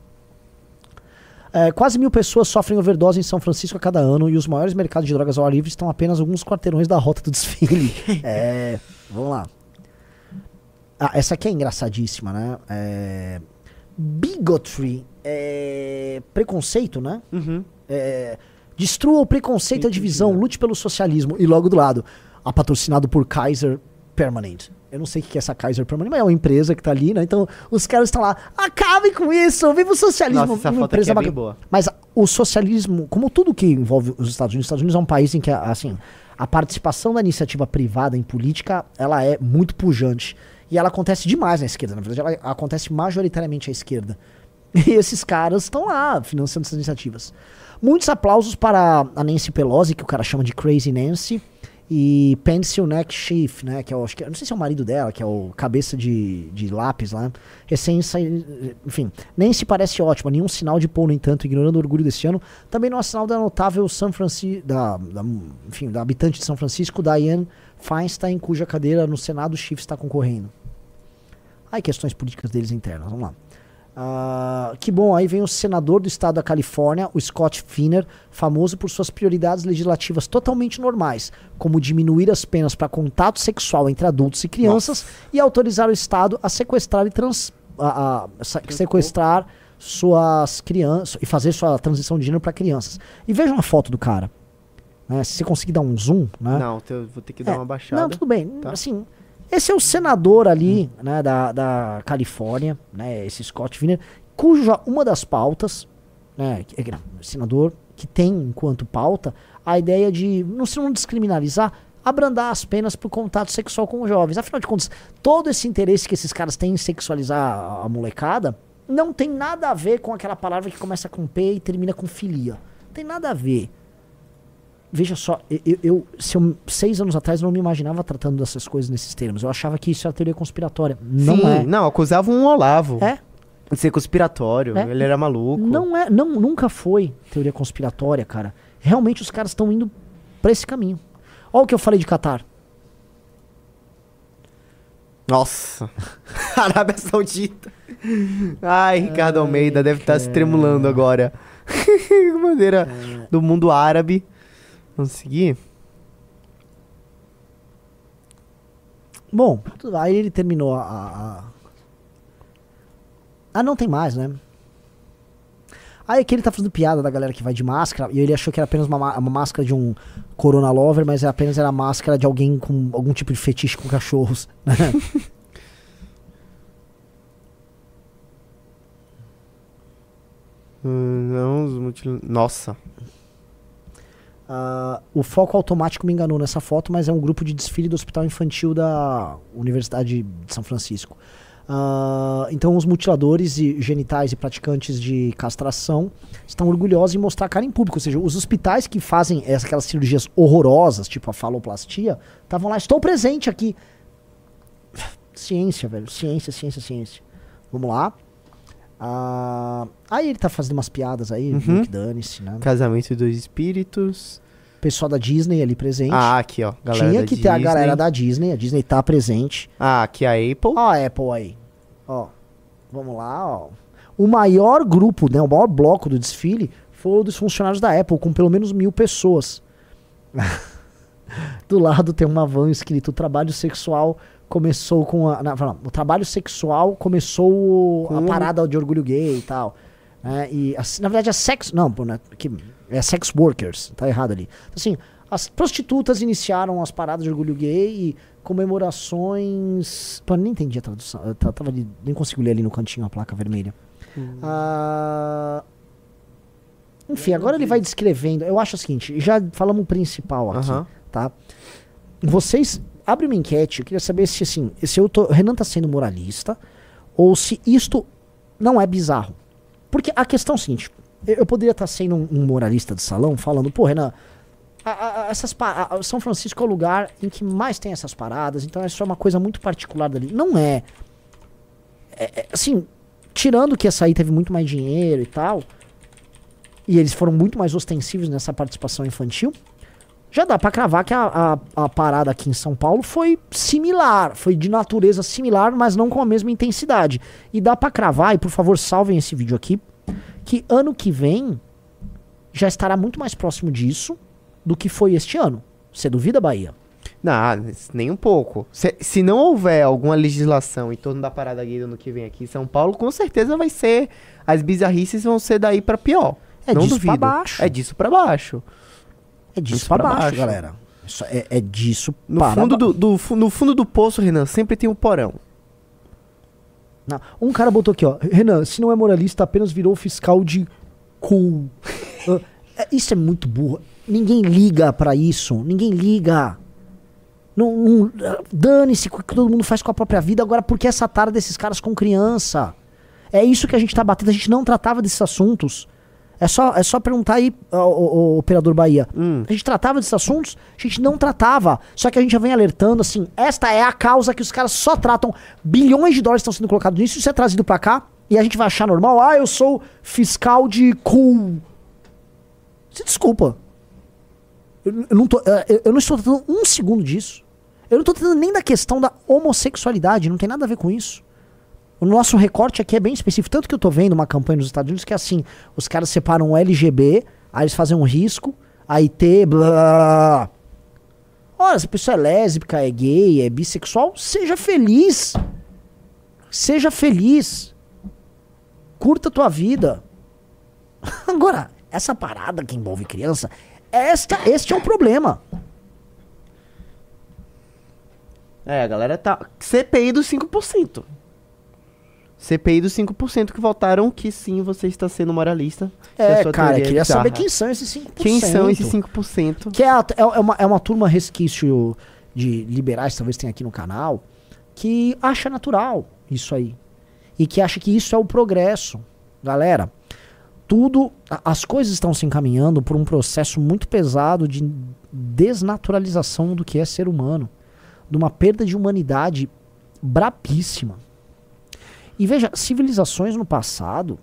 É, quase mil pessoas sofrem overdose em São Francisco a cada ano e os maiores mercados de drogas ao ar livre estão apenas alguns quarteirões da rota do desfile. é, vamos lá. Ah, essa aqui é engraçadíssima, né? É, bigotry, é, preconceito, né? Uhum. É, destrua o preconceito e a divisão, lute pelo socialismo. E logo do lado, a patrocinado por Kaiser Permanent. Eu não sei o que é essa Kaiser Permanent, mas é uma empresa que tá ali, né? Então os caras estão lá, acabem com isso, viva o socialismo. Nossa, essa Uma foto aqui é bem boa. Mas o socialismo, como tudo que envolve os Estados Unidos, os Estados Unidos é um país em que, assim, a participação da iniciativa privada em política, ela é muito pujante. E ela acontece demais na esquerda, na verdade, ela acontece majoritariamente à esquerda. E esses caras estão lá financiando essas iniciativas. Muitos aplausos para a Nancy Pelosi, que o cara chama de Crazy Nancy, e Pencil Neck Chief, né, que é o, acho que, eu não sei se é o marido dela, que é o cabeça de, de lápis lá, recém enfim, Nancy parece ótima, nenhum sinal de pôr, no entanto, ignorando o orgulho desse ano, também não há sinal da notável São Francisco, da, da, enfim, da habitante de São Francisco, Diane Feinstein, cuja cadeira no Senado Chief está concorrendo. Aí, questões políticas deles internas, vamos lá. Ah, que bom, aí vem o senador do estado da Califórnia, o Scott Finner, famoso por suas prioridades legislativas totalmente normais, como diminuir as penas para contato sexual entre adultos e crianças e autorizar o estado a sequestrar e trans, a- a- sequestrar suas crianças e fazer sua transição de gênero para crianças. E veja uma foto do cara. né, se você conseguir dar um zoom, né? Não, eu vou ter que dar É, uma baixada. Não, tudo bem. Tá. Assim, esse é o senador ali, né, da, da Califórnia, né, esse Scott Wiener, cuja uma das pautas, né, é, senador que tem enquanto pauta a ideia de não se não descriminalizar, abrandar as penas por contato sexual com jovens. Afinal de contas, todo esse interesse que esses caras têm em sexualizar a molecada não tem nada a ver com aquela palavra que começa com P e termina com filia. Não tem nada a ver. Veja só, eu, eu- se eu, seis anos atrás eu não me imaginava tratando dessas coisas nesses termos. Eu achava que isso era teoria conspiratória. Não Sim, é. Não, acusavam um Olavo É? de ser conspiratório. É. Ele era maluco. Não é, não, nunca foi teoria conspiratória, cara. Realmente os caras estão indo pra esse caminho. Olha o que eu falei de Catar. Nossa. Arábia Saudita. Ai, Ricardo Almeida deve estar se tremulando agora. Bandeira do mundo árabe. Vamos seguir? Bom, aí ele terminou a, a- Ah, não tem mais, né? Aí aqui ele tá fazendo piada da galera que vai de máscara, e ele achou que era apenas uma, ma- uma máscara de um Corona Lover, mas é apenas era a máscara de alguém com algum tipo de fetiche com cachorros. né? Hum, não, os multi... Nossa. Ah, o foco automático me enganou nessa foto, mas é um grupo de desfile do Hospital Infantil da Universidade de São Francisco. Ah, então, os mutiladores e genitais e praticantes de castração estão orgulhosos em mostrar a cara em público. Ou seja, os hospitais que fazem aquelas cirurgias horrorosas, tipo a faloplastia, estavam lá, estou presente aqui. Ciência, velho. Ciência, ciência, ciência. Vamos lá. Ah, aí ele tá fazendo umas piadas aí, Uhum. que dane-se, né? Casamento de dois espíritos. pessoal da Disney ali presente. Ah, aqui, ó. Galera Tinha da que ter a Disney. galera da Disney, a Disney tá presente. Ah, aqui a Apple. Ó a Apple aí. Ó, vamos lá, ó. O maior grupo, né, o maior bloco do desfile foi o dos funcionários da Apple, com pelo menos mil pessoas. do lado tem uma van escrito trabalho sexual começou com a, não, não, o trabalho sexual começou a Com- parada de orgulho gay e tal né? e a- na verdade a sex não pô, né, que é sex workers tá errado ali. Então, assim as prostitutas iniciaram as paradas de orgulho gay e comemorações pô, nem entendi a tradução eu ta- tava ali, nem consigo ler ali no cantinho a placa vermelha. Ah, enfim agora ele vai descrevendo eu acho o seguinte já falamos o principal aqui tá? Vocês abre uma enquete, eu queria saber se assim, se eu tô, Renan tá sendo moralista ou se isto não é bizarro. Porque a questão é o seguinte, eu, eu poderia estar sendo um, um moralista de salão falando, pô, Renan, a- a- a- essas a- São Francisco é o lugar em que mais tem essas paradas, então é uma coisa muito particular dali. Não é. É- é, assim, tirando que essa aí teve muito mais dinheiro e tal, e eles foram muito mais ostensivos nessa participação infantil, já dá pra cravar que a, a, a parada aqui em São Paulo foi similar, foi de natureza similar, mas não com a mesma intensidade. E dá pra cravar, e por favor salvem esse vídeo aqui, que ano que vem já estará muito mais próximo disso do que foi este ano. Você duvida, Bahia? Não, nem um pouco. Se, se não houver alguma legislação em torno da parada gay do ano que vem aqui em São Paulo, com certeza vai ser. As bizarrices vão ser daí pra pior. É não disso duvido. pra baixo. É disso pra baixo. É disso pra baixo, baixo. galera. Isso é, é disso No para fundo, do, do no fundo do poço, Renan, sempre tem um porão. Não. Um cara botou aqui, ó. Renan, se não é moralista, apenas virou fiscal de cool. Ah, é, isso é muito burro. Ninguém liga pra isso. Ninguém liga. Não, não- Dane-se o que todo mundo faz com a própria vida. Agora, por que essa tara desses caras com criança? É isso que a gente tá batendo. A gente não tratava desses assuntos. É só, é só perguntar aí, ó, operador Bahia. Hum. A gente tratava desses assuntos? A gente não tratava. Só que a gente já vem alertando assim: esta é a causa que os caras só tratam. Bilhões de dólares estão sendo colocados nisso. Isso é trazido pra cá e a gente vai achar normal. Ah, eu sou fiscal de cool. Se desculpa. Eu, eu não tô, eh, eu- eu não estou tratando um segundo disso. Eu não tô tratando nem da questão da homossexualidade. Não tem nada a ver com isso. O nosso recorte aqui é bem específico. Tanto que eu tô vendo uma campanha nos Estados Unidos que é assim: os caras separam o LGB, aí eles fazem um risco, aí T, blá. blá. Ora, se a pessoa é lésbica, é gay, é bissexual, seja feliz. Seja feliz. Curta a tua vida. Agora, essa parada que envolve criança, esta, este é o problema. É, a galera tá. CPI dos 5%. CPI dos 5% que votaram que sim, você está sendo moralista. É, cara, teoria é queria bizarra. saber quem são esses 5%. Quem são esses 5%? Que é, a- é, é uma, é uma turma resquício de liberais, talvez tenha aqui no canal, que acha natural isso aí. E que acha que isso é o progresso. Galera, tudo. As coisas estão se encaminhando por um processo muito pesado de desnaturalização do que é ser humano. De uma perda de humanidade brabíssima. E veja, civilizações no passado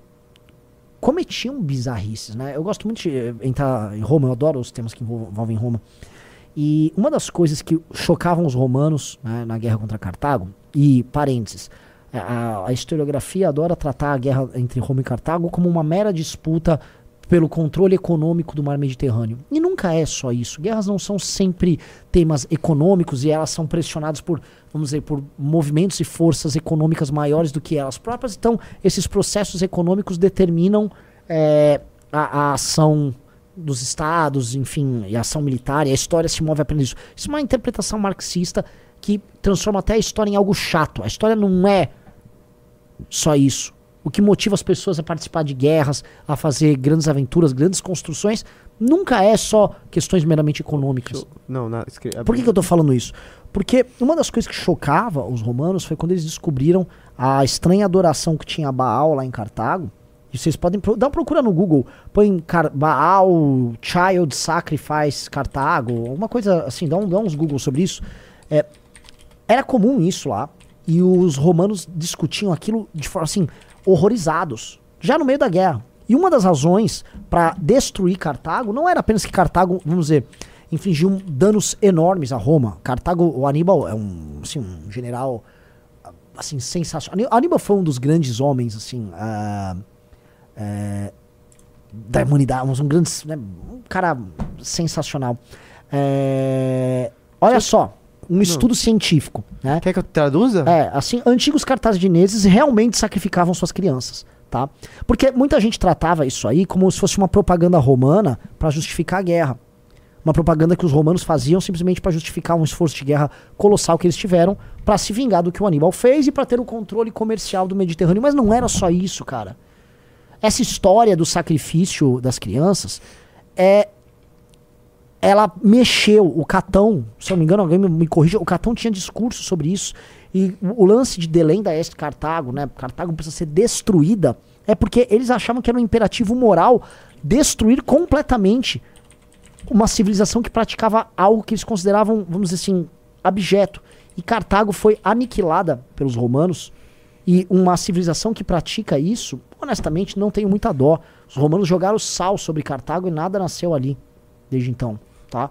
cometiam bizarrices, né? Eu gosto muito de eh, entrar em Roma, eu adoro os temas que envol- envolvem Roma. E uma das coisas que chocavam os romanos né, na guerra contra Cartago, e parênteses, a, a historiografia adora tratar a guerra entre Roma e Cartago como uma mera disputa pelo controle econômico do mar Mediterrâneo. E nunca é só isso. Guerras não são sempre temas econômicos e elas são pressionadas por, vamos dizer, por movimentos e forças econômicas maiores do que elas próprias. Então, esses processos econômicos determinam eh, a, a ação dos estados, enfim, e a ação militar, e a história se move apenas isso. Isso é uma interpretação marxista que transforma até a história em algo chato. A história não é só isso. O que motiva as pessoas a participar de guerras, a fazer grandes aventuras, grandes construções, nunca é só questões meramente econômicas. Não, não. escre- Por que, que eu tô falando isso? Porque uma das coisas que chocava os romanos foi quando eles descobriram a estranha adoração que tinha Baal lá em Cartago. E vocês podem pro- dar uma procura no Google, põe Car- Baal Child Sacrifice Cartago, uma coisa assim, dá, um, dá uns Google sobre isso. É, era comum isso lá, e os romanos discutiam aquilo de forma assim, horrorizados, já no meio da guerra. E uma das razões para destruir Cartago não era apenas que Cartago, vamos dizer, infligiu danos enormes a Roma. Cartago, o Aníbal é um, assim, um general assim sensacional. Aníbal foi um dos grandes homens assim ah, é, da humanidade, um grande, né, um cara sensacional. É, olha só, um estudo científico, né? Quer que eu traduza? É, assim, antigos cartagineses realmente sacrificavam suas crianças, tá? Porque muita gente tratava isso aí como se fosse uma propaganda romana para justificar a guerra. Uma propaganda que os romanos faziam simplesmente para justificar um esforço de guerra colossal que eles tiveram para se vingar do que o Aníbal fez e para ter o controle comercial do Mediterrâneo. Mas não era só isso, cara. Essa história do sacrifício das crianças é ela mexeu, o Catão, se eu não me engano, alguém me, me corrija, o Catão tinha discurso sobre isso. E o, o lance de Delém da Este Cartago, né? Cartago precisa ser destruída, é porque eles achavam que era um imperativo moral destruir completamente uma civilização que praticava algo que eles consideravam, vamos dizer assim, abjeto. E Cartago foi aniquilada pelos romanos. E uma civilização que pratica isso, honestamente, não tenho muita dó. Os romanos jogaram sal sobre Cartago e nada nasceu ali desde então, tá?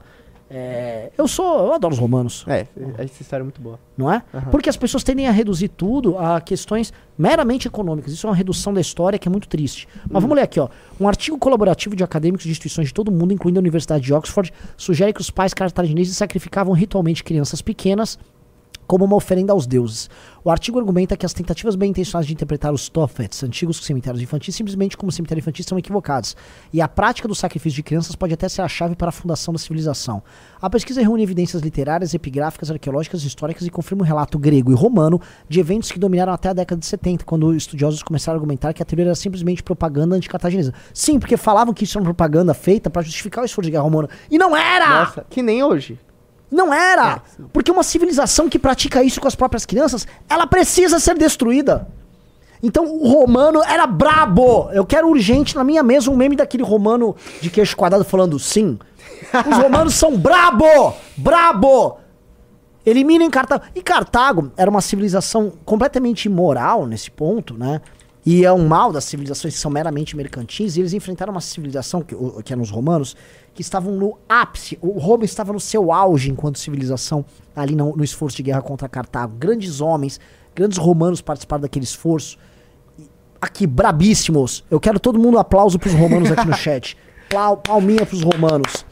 É, eu sou, eu adoro os romanos, É, essa história é muito boa. não é? Aham. Porque as pessoas tendem a reduzir tudo a questões meramente econômicas. Isso é uma redução da história que é muito triste. Mas vamos ler aqui, ó. Um artigo colaborativo de acadêmicos de instituições de todo mundo, incluindo a Universidade de Oxford, sugere que os pais cartagineses sacrificavam ritualmente crianças pequenas como uma oferenda aos deuses. O artigo argumenta que as tentativas bem intencionadas de interpretar os Tophets, antigos cemitérios infantis, simplesmente como cemitério infantil, são equivocados. E a prática do sacrifício de crianças pode até ser a chave para a fundação da civilização. A pesquisa reúne evidências literárias, epigráficas, arqueológicas históricas e confirma um relato grego e romano de eventos que dominaram até a década de 70, quando estudiosos começaram a argumentar que a teoria era simplesmente propaganda anticartaginesa. Sim, porque falavam que isso era uma propaganda feita para justificar o esforço de guerra romana. E não era! Nossa, que nem hoje. Não era! É. Porque uma civilização que pratica isso com as próprias crianças, ela precisa ser destruída. Então o romano era brabo. Eu quero urgente na minha mesa um meme daquele romano de queixo quadrado falando sim. Os romanos são brabo! Brabo! Eliminem Cartago. E Cartago era uma civilização completamente imoral nesse ponto, né? E é um mal das civilizações que são meramente mercantis. E eles enfrentaram uma civilização, que, que eram os romanos, que estavam no ápice. O Roma estava no seu auge enquanto civilização, ali no, no esforço de guerra contra Cartago. Grandes homens, grandes romanos participaram daquele esforço. Aqui, brabíssimos. Eu quero todo mundo aplauso pros romanos aqui no chat. Plau, palminha pros romanos.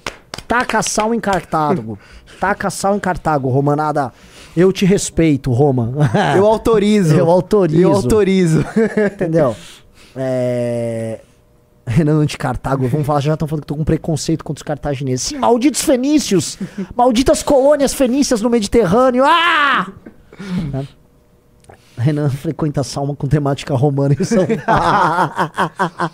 Taca sal em Cartago. Taca sal em Cartago, Romanada. Eu te respeito, Roma. Eu autorizo. Eu autorizo. Eu autorizo. Entendeu? É... Renan de Cartago, vamos falar, já estão falando que tô com preconceito contra os cartagineses. Sim, malditos fenícios! Malditas colônias fenícias no Mediterrâneo! Ah! Né? Renan frequenta Salma com temática romana em São Paulo.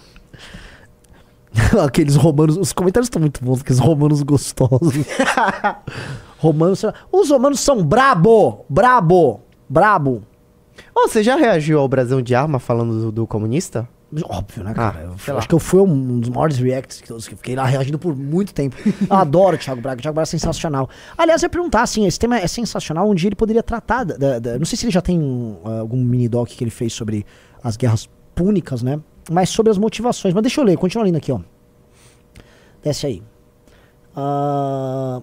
Aqueles romanos, os comentários estão muito bons, aqueles romanos gostosos. romanos, os romanos são brabo, brabo, brabo. Ô, você já reagiu ao brasão de arma falando do, do comunista? Óbvio, né, cara? Ah, Eu acho que eu fui um dos maiores reacts que eu, que eu fiquei lá reagindo por muito tempo. Eu adoro o Thiago Braga. O Thiago Braga é sensacional. Aliás, eu ia perguntar, assim, esse tema é sensacional. Um dia ele poderia tratar. Da, da- não sei se ele já tem um, ah, algum mini-doc que ele fez sobre as guerras púnicas, né? Mas sobre as motivações. Mas deixa eu ler, continua lendo aqui, ó. Desce aí. Ah,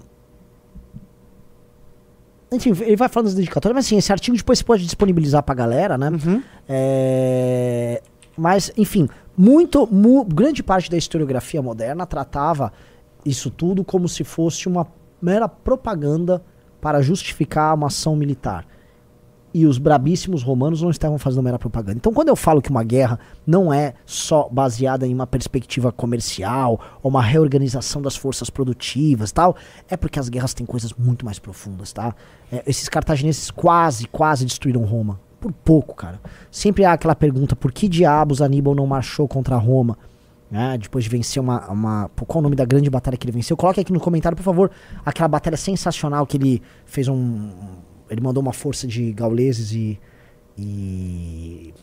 Enfim, ele vai falando das dedicatórias, mas assim, esse artigo depois você pode disponibilizar pra galera, né? Uhum. É, Mas, enfim, muito, mu- grande parte da historiografia moderna tratava isso tudo como se fosse uma mera propaganda para justificar uma ação militar. E os brabíssimos romanos não estavam fazendo mera propaganda. Então, quando eu falo que uma guerra não é só baseada em uma perspectiva comercial ou uma reorganização das forças produtivas tal, é porque as guerras têm coisas muito mais profundas, tá? É, esses cartagineses quase, quase destruíram Roma. Por pouco, cara. Sempre há aquela pergunta: por que diabos Aníbal não marchou contra Roma? né, depois de vencer uma, uma. Qual o nome da grande batalha que ele venceu? Coloque aqui no comentário, por favor, aquela batalha sensacional que ele fez um. Ele mandou uma força de gauleses e. e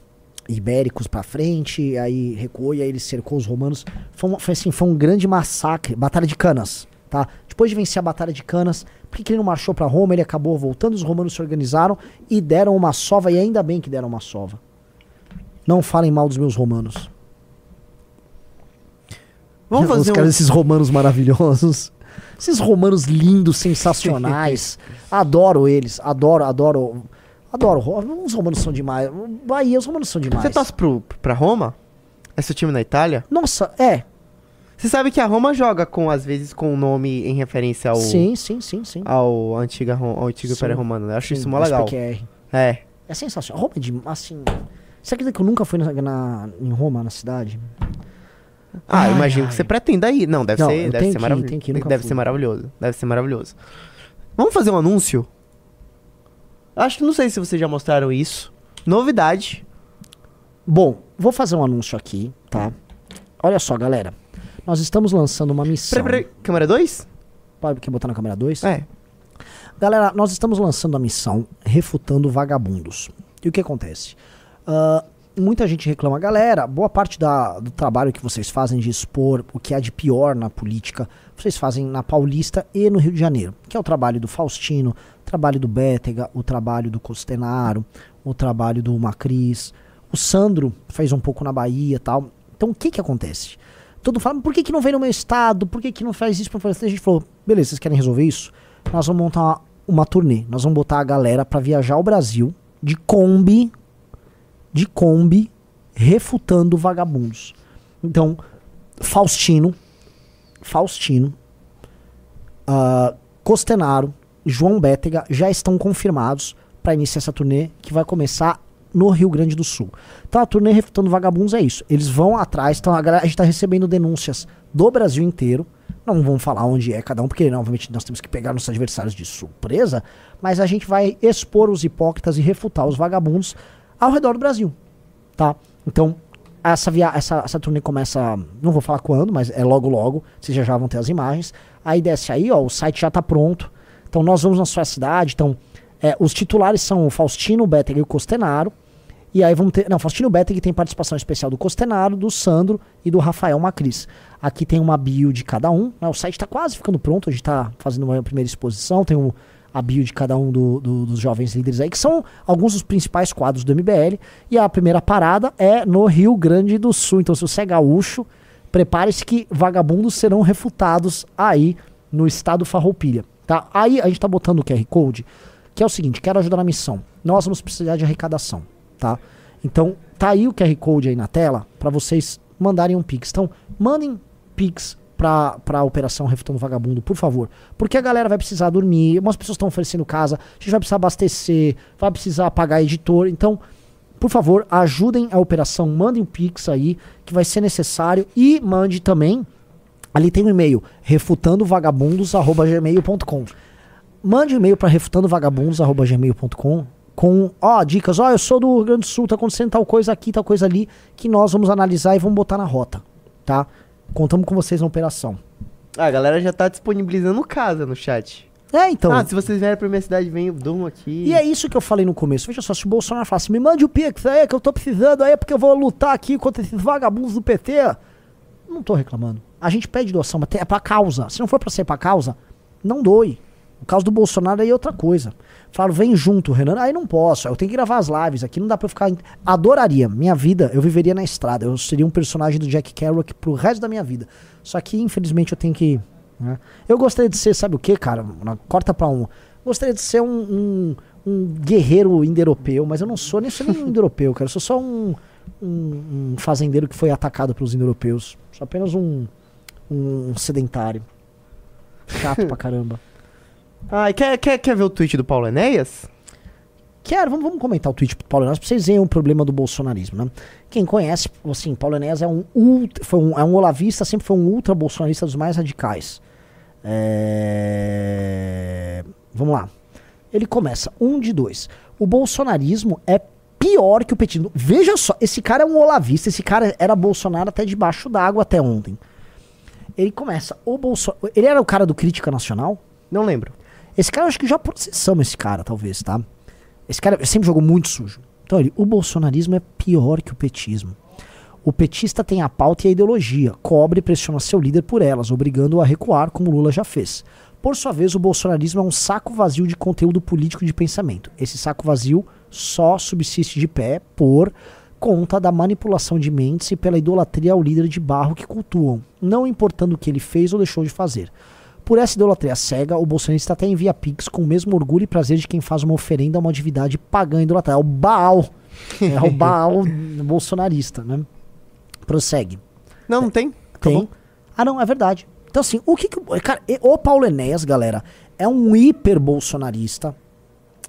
ibéricos pra frente, aí recuou e aí ele cercou os romanos. Foi, foi assim, foi um grande massacre, batalha de Canas, tá? Depois de vencer a batalha de Canas, por que ele não marchou pra Roma? Ele acabou voltando, os romanos se organizaram e deram uma sova e ainda bem que deram uma sova. Não falem mal dos meus romanos. Vamos Os fazer caras, um... esses romanos maravilhosos. Esses romanos lindos, sensacionais. adoro eles, adoro, adoro. Adoro. ro- Os romanos são demais. Bahia, os romanos são demais. Você torce pro, pra Roma? É seu time na Itália? Nossa, é. Você sabe que a Roma joga com, às vezes, com o nome em referência ao, Sim, sim, sim, sim. ao, antiga, ao antigo. Império Romano. né? Eu acho Sim, isso mó legal. SPQR. É. É sensacional. Roma é de. Assim. Você acredita que eu nunca fui na, na- em Roma, na cidade? Ah, Ai, imagino ai. que você pretenda ir. Não, deve Não, ser, deve ser que maravilhoso. que Deve fui. ser maravilhoso. Deve ser maravilhoso. Vamos fazer um anúncio? Acho que não sei se vocês já mostraram isso. Novidade. Bom, vou fazer um anúncio aqui, tá? Olha só, galera. Nós estamos lançando uma missão. Peraí, peraí. Câmera 2? Pode quer botar na câmera 2? É. Galera, nós estamos lançando a missão Refutando Vagabundos. E o que acontece? Ah, muita gente reclama, galera, boa parte da- do trabalho que vocês fazem de expor o que há de pior na política, vocês fazem na Paulista e no Rio de Janeiro, que é o trabalho do Faustino, o trabalho do Bétega, o trabalho do Costenaro, o trabalho do Macris, o Sandro fez um pouco na Bahia e tal. Então o que que acontece? Todo mundo fala, por que, que não vem no meu estado? Por que, que não faz isso? Que A gente falou, beleza, vocês querem resolver isso? Nós vamos montar uma, uma turnê. Nós vamos botar a galera pra viajar ao Brasil de Kombi, de Kombi, refutando vagabundos. Então, Faustino, Faustino, uh, Costenaro, João Bétega já estão confirmados para iniciar essa turnê que vai começar no Rio Grande do Sul. Então a turnê Refutando Vagabundos é isso. Eles vão atrás, então a, gente está recebendo denúncias do Brasil inteiro. Não vamos falar onde é cada um, porque né, obviamente nós temos que pegar nossos adversários de surpresa, mas a gente vai expor os hipócritas e refutar os vagabundos ao redor do Brasil, tá? Então, essa, via essa, essa turnê começa, não vou falar quando, mas é logo logo, vocês já, já vão ter as imagens. Aí desce aí, ó, o site já tá pronto. Então nós vamos na sua cidade, então é, os titulares são o Faustino, o Beteg e o Costenaro. E aí vamos ter. Não, Faustino Beteg tem participação especial do Costenaro, do Sandro e do Rafael Macris. Aqui tem uma bio de cada um. Né, o site está quase ficando pronto, a gente está fazendo uma primeira exposição. Tem um, a bio de cada um do, do, dos jovens líderes aí, que são alguns dos principais quadros do MBL. E a primeira parada é no Rio Grande do Sul. Então, se você é gaúcho, prepare-se que vagabundos serão refutados aí no estado Farroupilha. Tá? Aí a gente está botando o QR Code, que é o seguinte: quero ajudar na missão. Nós vamos precisar de arrecadação tá? Então, tá aí o QR Code aí na tela para vocês mandarem um Pix. Então, mandem Pix pra, pra Operação Refutando Vagabundo, por favor. Porque a galera vai precisar dormir, umas pessoas estão oferecendo casa, a gente vai precisar abastecer, vai precisar pagar editor. Então, por favor, ajudem a operação, mandem um Pix aí, que vai ser necessário. E mande também, ali tem um e-mail, refutandovagabundos.gmail.com. Mande um e-mail para refutandovagabundos.gmail.com com, ó, dicas, ó, eu sou do Rio Grande do Sul, tá acontecendo tal coisa aqui, tal coisa ali, que nós vamos analisar e vamos botar na rota, tá? Contamos com vocês na operação. Ah, a galera já tá disponibilizando casa no chat. É, então. Ah, se vocês vierem pra minha cidade, venham, durmam aqui. E é isso que eu falei no começo. Veja só, se o Bolsonaro falasse, me mande o Pix aí, que eu tô precisando aí, porque eu vou lutar aqui contra esses vagabundos do PT. Não tô reclamando. A gente pede doação, mas é pra causa. Se não for pra ser pra causa, não doe. O caso do Bolsonaro aí é outra coisa. Falaram, vem junto, Renan. Aí não posso, eu tenho que gravar as lives aqui, não dá pra eu ficar. Adoraria. Minha vida, eu viveria na estrada. Eu seria um personagem do Jack Kerouac pro resto da minha vida. Só que, infelizmente, eu tenho que. Né? Eu gostaria de ser, sabe o que, cara? Corta pra um. Gostaria de ser um, um, um guerreiro indo-europeu, mas eu não sou nem sou um indo-europeu, cara. Eu sou só um, um, um fazendeiro que foi atacado pelos indo-europeus. Sou apenas um, um sedentário. Chato pra caramba. Ah, quer, quer, quer ver o tweet do Paulo Enéas? Quero, vamos, vamos comentar o tweet do Paulo Enéas pra vocês verem o problema do bolsonarismo, né? Quem conhece, assim, Paulo Enéas é um, ultra, foi um, é um olavista, sempre foi um ultra-bolsonarista dos mais radicais. É... Vamos lá. Ele começa, um de dois. O bolsonarismo é pior que o petismo. Veja só, esse cara é um olavista, esse cara era Bolsonaro até debaixo d'água até ontem. Ele começa, o Bolsonaro... Ele era o cara do Crítica Nacional? Não lembro. Esse cara, eu acho que já processamos esse cara, talvez, tá? Esse cara sempre jogou muito sujo. Então, ele, o bolsonarismo é pior que o petismo. O petista tem a pauta e a ideologia, cobre e pressiona seu líder por elas, obrigando-o a recuar, como Lula já fez. Por sua vez, o bolsonarismo é um saco vazio de conteúdo político de pensamento. Esse saco vazio só subsiste de pé por conta da manipulação de mentes e pela idolatria ao líder de barro que cultuam, não importando o que ele fez ou deixou de fazer. Por essa idolatria cega, o bolsonarista até envia pix com o mesmo orgulho e prazer de quem faz uma oferenda a uma atividade pagã idolatrada. É o Baal. É o Baal bolsonarista, né? Prossegue. Não, não tem? Tem. Ah, não, é verdade. Então, assim, o que que. Cara, o Paulo Enéas, galera, é um hiper bolsonarista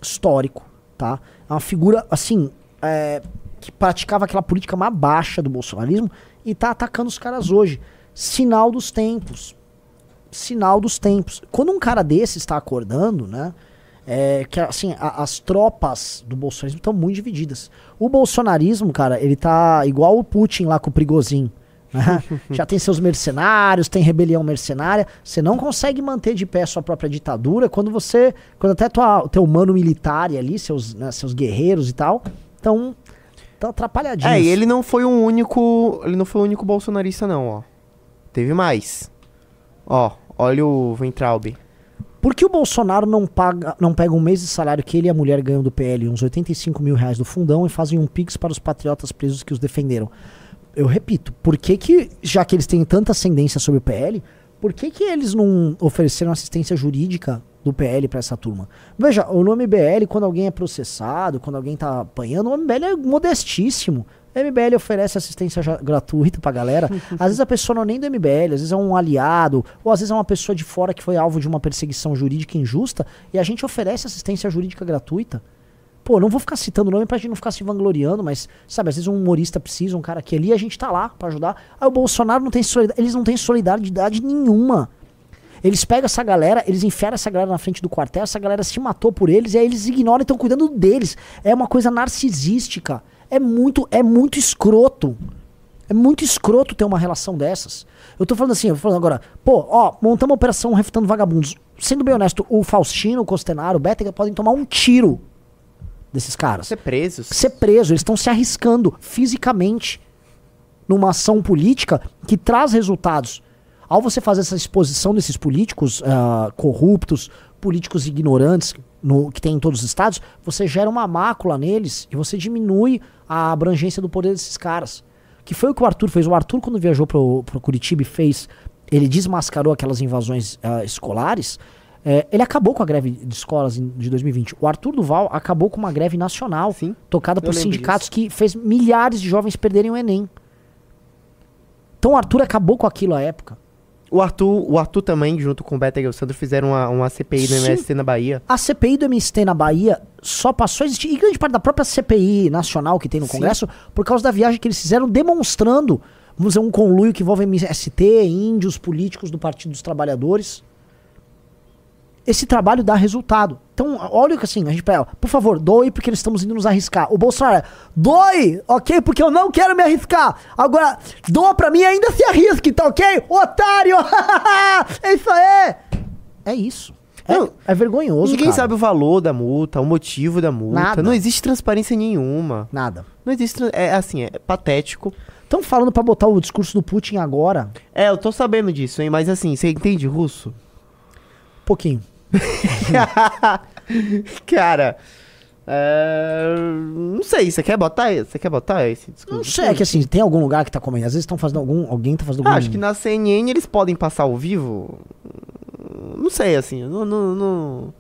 histórico, tá? É uma figura, assim, é, que praticava aquela política mais baixa do bolsonarismo e tá atacando os caras hoje. Sinal dos tempos sinal dos tempos. Quando um cara desse está acordando, né? É, que assim, a, as tropas do bolsonarismo estão muito divididas. O bolsonarismo, cara, ele tá igual o Putin lá com o Prigozhin. Né? Já tem seus mercenários, tem rebelião mercenária. Você não consegue manter de pé sua própria ditadura quando você. Quando até o teu humano militar ali, seus, né, seus guerreiros e tal, estão tão atrapalhadinhos. É, e ele não foi o único. Ele não foi o único bolsonarista, não, ó. Teve mais. Ó, olha o Ventralbe. Por que o Bolsonaro não, paga, não pega um mês de salário que ele e a mulher ganham do PL, uns 85 mil reais do fundão, e fazem um pix para os patriotas presos que os defenderam? eu repito, por que que, já que eles têm tanta ascendência sobre o PL, por que que eles não ofereceram assistência jurídica do PL pra essa turma? Veja, o nome BL, quando alguém é processado, quando alguém tá apanhando, o nome BL é modestíssimo. A MBL oferece assistência gratuita pra galera. Às vezes a pessoa não é nem do MBL, às vezes é um aliado, ou às vezes é uma pessoa de fora que foi alvo de uma perseguição jurídica injusta, e a gente oferece assistência jurídica gratuita. Pô, não vou ficar citando o nome pra gente não ficar se vangloriando, mas, sabe, às vezes um humorista precisa, um cara aqui ali, a gente tá lá pra ajudar. Aí o Bolsonaro não tem solidariedade, eles não têm solidariedade nenhuma. Eles pegam essa galera, eles enfiaram essa galera na frente do quartel, essa galera se matou por eles, e aí eles ignoram e estão cuidando deles. É uma coisa narcisística. É muito, é muito escroto. É muito escroto ter uma relação dessas. Eu tô falando assim, eu tô falando agora, pô, ó, montamos uma operação refutando vagabundos. Sendo bem honesto, o Faustino, o Costenaro, o Bétega podem tomar um tiro desses caras Ser presos. ser preso, eles estão se arriscando fisicamente numa ação política que traz resultados. Ao você fazer essa exposição desses políticos ah, corruptos, políticos ignorantes no- que tem em todos os estados, você gera uma mácula neles e você diminui a abrangência do poder desses caras. Que foi o que o Arthur fez. O Arthur, quando viajou pro, pro Curitiba e fez. Ele desmascarou aquelas invasões ah, escolares. é, ele acabou com a greve de escolas de 2020. O Arthur Duval acabou com uma greve nacional Sim, tocada por sindicatos que fez milhares de jovens perderem o Enem. Então o Arthur acabou com aquilo à época. O Arthur, o Arthur também, junto com o Beto e o Sandro, fizeram uma, uma CPI Sim. MST na Bahia. A CPI do MST na Bahia só passou a existir, e grande parte da própria CPI nacional que tem no Sim. Congresso, por causa da viagem que eles fizeram demonstrando, vamos dizer, um conluio que envolve MST, índios, políticos do Partido dos Trabalhadores. Esse trabalho dá resultado. Então, olha que assim, a gente pega, por favor, doe porque nós estamos indo nos arriscar. O Bolsonaro, doe, ok? Porque eu não quero me arriscar. Agora, doa pra mim e ainda se arrisque, tá ok? Otário! é isso aí! É isso. É, Não, é vergonhoso. Ninguém cara. sabe o valor da multa, o motivo da multa. Nada. Não existe transparência nenhuma. Nada. Não existe. É assim, é patético. Estão falando pra botar o discurso do Putin agora. É, eu tô sabendo disso, hein? Mas assim, você entende russo? Pouquinho. Cara. é, Não sei, você quer botar esse? Você quer botar esse discurso? Não sei, é que assim, tem algum lugar que tá comendo. Às vezes estão fazendo algum. Alguém tá fazendo Ah, algum. acho que na CNN eles podem passar ao vivo. Não sei, assim. Não, não, não,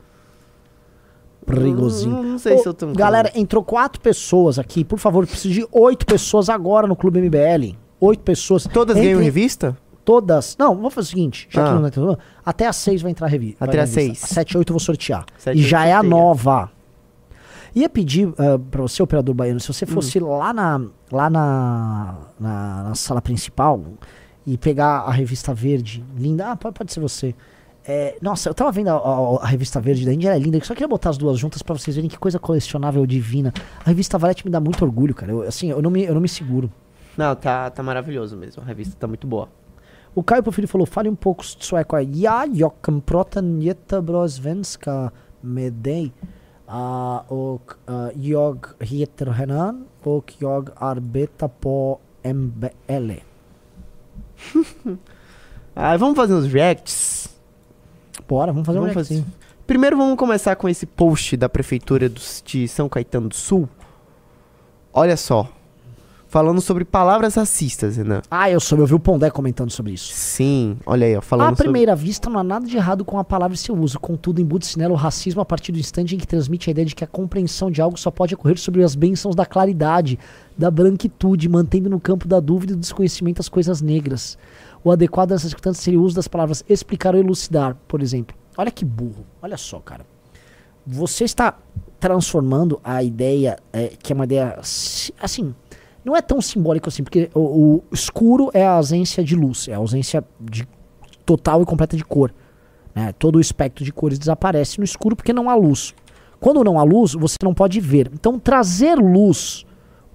Perigosinho. Não, não sei Ô, se eu tô. Galera, entrou quatro pessoas aqui. Por favor, preciso de oito pessoas agora no Clube MBL. Oito pessoas. Todas Entrem- ganham revista? Todas. Não, vamos fazer o seguinte. Já Ah. que não entrou. Até às seis vai entrar a revista. Até às seis. Às sete e oito eu vou sortear. Sete, e já é a nova. Ia pedir uh, pra você, operador baiano, se você Hum. fosse lá, na, lá na, na, na sala principal e pegar a revista verde, linda. Ah, pode, pode ser você. É, nossa, eu tava vendo a, a- a revista verde da Índia, ela é linda. Eu só queria botar as duas juntas pra vocês verem que coisa colecionável divina. A revista Valete me dá muito orgulho, cara. Eu, assim, eu não me, eu não me seguro. Não, tá, tá maravilhoso mesmo. A revista tá muito boa. O Caio Porfírio falou, fale um pouco sueco aí. Ja, jag kan prata jättebra svenska med dig. Uh, och uh, jag heter Henan och jag arbetar på MBL. Ah, vamos fazer uns reacts? Bora, vamos fazer um Vamos reactzinho. Primeiro vamos começar com esse post da prefeitura do- de São Caetano do Sul. Olha só. Falando sobre palavras racistas, Renan. Ah, eu soube, eu vi o Pondé comentando sobre isso. Sim, olha aí, ó, falando À primeira vista, não há nada de errado com a palavra e seu uso. Contudo, embute-se nela o racismo a partir do instante em que transmite a ideia de que a compreensão de algo só pode ocorrer sobre as bênçãos da claridade, da branquitude, mantendo no campo da dúvida e do desconhecimento as coisas negras. O adequado nessas circunstâncias seria o uso das palavras explicar ou elucidar, por exemplo. Olha que burro. Olha só, cara. Você está transformando a ideia, é, que é uma ideia, si- assim, não é tão simbólico assim, porque o, o escuro é a ausência de luz, é a ausência de total e completa de cor. né? Todo o espectro de cores desaparece no escuro porque não há luz. Quando não há luz, você não pode ver. Então, trazer luz,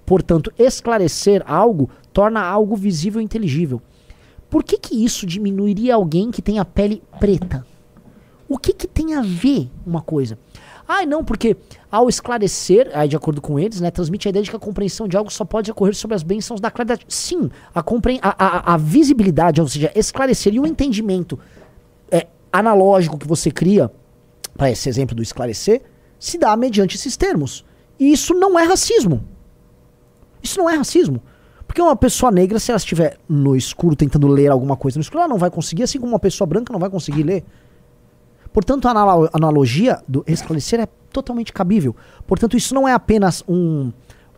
portanto, esclarecer algo, torna algo visível e inteligível. Por que, que isso diminuiria alguém que tem a pele preta? O que, que tem a ver uma coisa? Ah, não, porque ao esclarecer, aí de acordo com eles, né, transmite a ideia de que a compreensão de algo só pode ocorrer sobre as bênçãos da claridade. Sim, a, compre- a, a, a visibilidade, ou seja, esclarecer e o entendimento é, analógico que você cria, para esse exemplo do esclarecer, se dá mediante esses termos. E isso não é racismo. Isso não é racismo. Porque uma pessoa negra, se ela estiver no escuro tentando ler alguma coisa no escuro, ela não vai conseguir, assim como uma pessoa branca não vai conseguir ler. Portanto, a analo- analogia do esclarecer é totalmente cabível. Portanto, isso não é apenas um,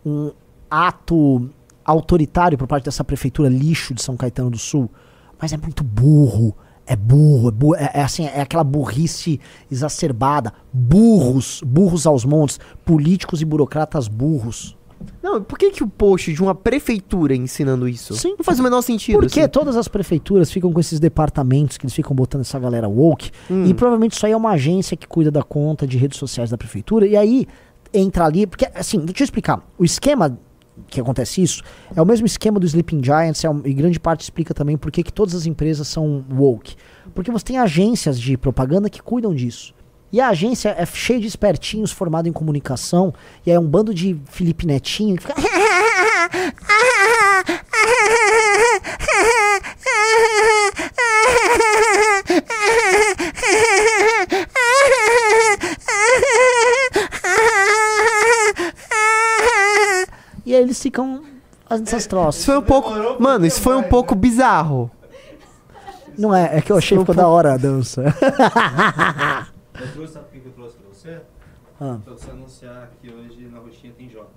um ato autoritário por parte dessa prefeitura lixo de São Caetano do Sul, mas é muito burro. É burro, é, burro, é, é assim, é aquela burrice exacerbada. Burros, burros aos montes, políticos e burocratas burros. Não, por que, que o post de uma prefeitura ensinando isso? Sim. Não faz o menor sentido. Porque assim. todas as prefeituras ficam com esses departamentos que eles ficam botando essa galera woke. Hum. E provavelmente isso aí é uma agência que cuida da conta de redes sociais da prefeitura. E aí entra ali. Porque, assim, deixa eu explicar. O esquema que acontece isso é o mesmo esquema do Sleeping Giants. É um, e grande parte explica também por que que todas as empresas são woke. Porque você tem agências de propaganda que cuidam disso. E a agência é cheia de espertinhos formado em comunicação. E aí é um bando de Felipe Netinho que fica. E aí eles ficam essas Isso troças. foi um pouco. Mano, isso foi um pouco bizarro. Não é, é que eu achei que ficou da hora a dança. Eu trouxe, sabe por que eu trouxe pra você? Ah. Pra você anunciar que hoje na roxinha tem Jota.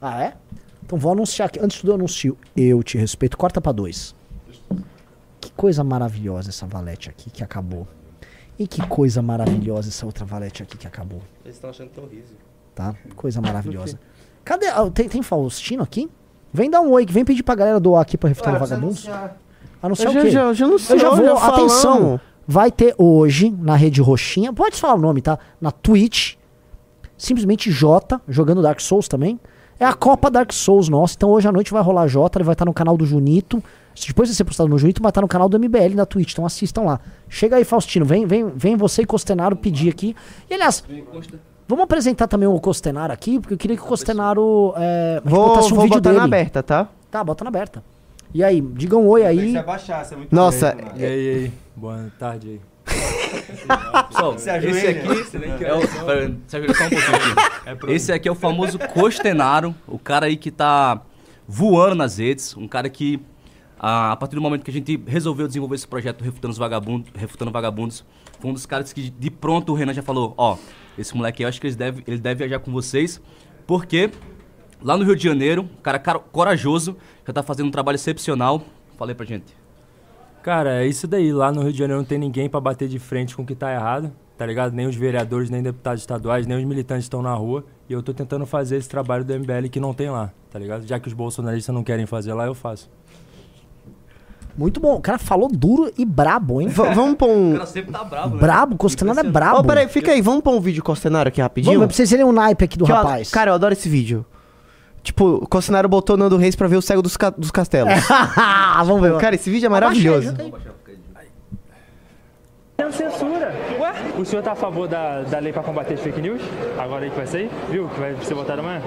Ah, é? Então vou anunciar aqui. Antes do anuncio, eu te respeito. Corta pra dois. Que coisa maravilhosa essa valete aqui que acabou. E que coisa maravilhosa essa outra valete aqui que acabou. Eles estão achando que é horrível. Tá? Coisa maravilhosa. Cadê? ah, tem, tem Faustino aqui? Vem dar um oi, vem pedir pra galera doar aqui pra refutando vagabundos. Anunciar Eu o quê? já, já, já. Eu já vou, atenção. Vai ter hoje na rede roxinha, pode falar o nome, tá? Na Twitch, simplesmente Jota, jogando Dark Souls também. É a Copa Dark Souls nossa, então hoje à noite vai rolar Jota, ele vai estar no canal do Junito. Depois de ser postado no Junito, vai estar no canal do MBL na Twitch, então assistam lá. Chega aí, Faustino, vem, vem, vem você e Costenaro pedir aqui. E aliás, vamos apresentar também o Costenaro aqui, porque eu queria que o Costenaro é, Vou, botasse um vou vídeo botar dele. na aberta, tá? Tá, bota na aberta. E aí, digam um oi aí. se abaixar, você é muito Nossa, E aí, e aí? Boa tarde aí. Pessoal, Se esse aqui é o. Pera, se ajoelha só um pouquinho aqui. Esse aqui é o famoso Costenaro, o cara aí que tá voando nas redes, um cara que, ah, a partir do momento que a gente resolveu desenvolver esse projeto Refutando, os Vagabundos, Refutando Vagabundos, foi um dos caras que de pronto o Renan já falou: Ó, esse moleque aí, eu acho que ele deve, ele deve viajar com vocês, porque lá no Rio de Janeiro, um cara cara- corajoso, já tá fazendo um trabalho excepcional. Falei pra gente. Cara, é isso daí. Lá no Rio de Janeiro não tem ninguém pra bater de frente com o que tá errado, tá ligado? Nem os vereadores, nem deputados estaduais, nem os militantes estão na rua. E eu tô tentando fazer esse trabalho do MBL que não tem lá, tá ligado? Já que os bolsonaristas não querem fazer lá, eu faço. Muito bom. O cara falou duro e brabo, hein? V- vamos pôr O um. cara sempre tá bravo, né? Brabo, Costenaro é brabo. Ó, peraí, fica aí, vamos pôr um vídeo Costenaro aqui rapidinho? Vamos, pra vocês verem o naipe aqui do Que eu- rapaz. cara, eu adoro esse vídeo. Tipo, o Costenaro botou Nando Reis pra ver o cego dos, ca- dos castelos. Vamos ver. Cara, esse vídeo é maravilhoso. Não censura. Ué? O senhor tá a favor da, da lei para combater as fake news? Agora aí que vai sair? Viu? Que vai ser votado amanhã?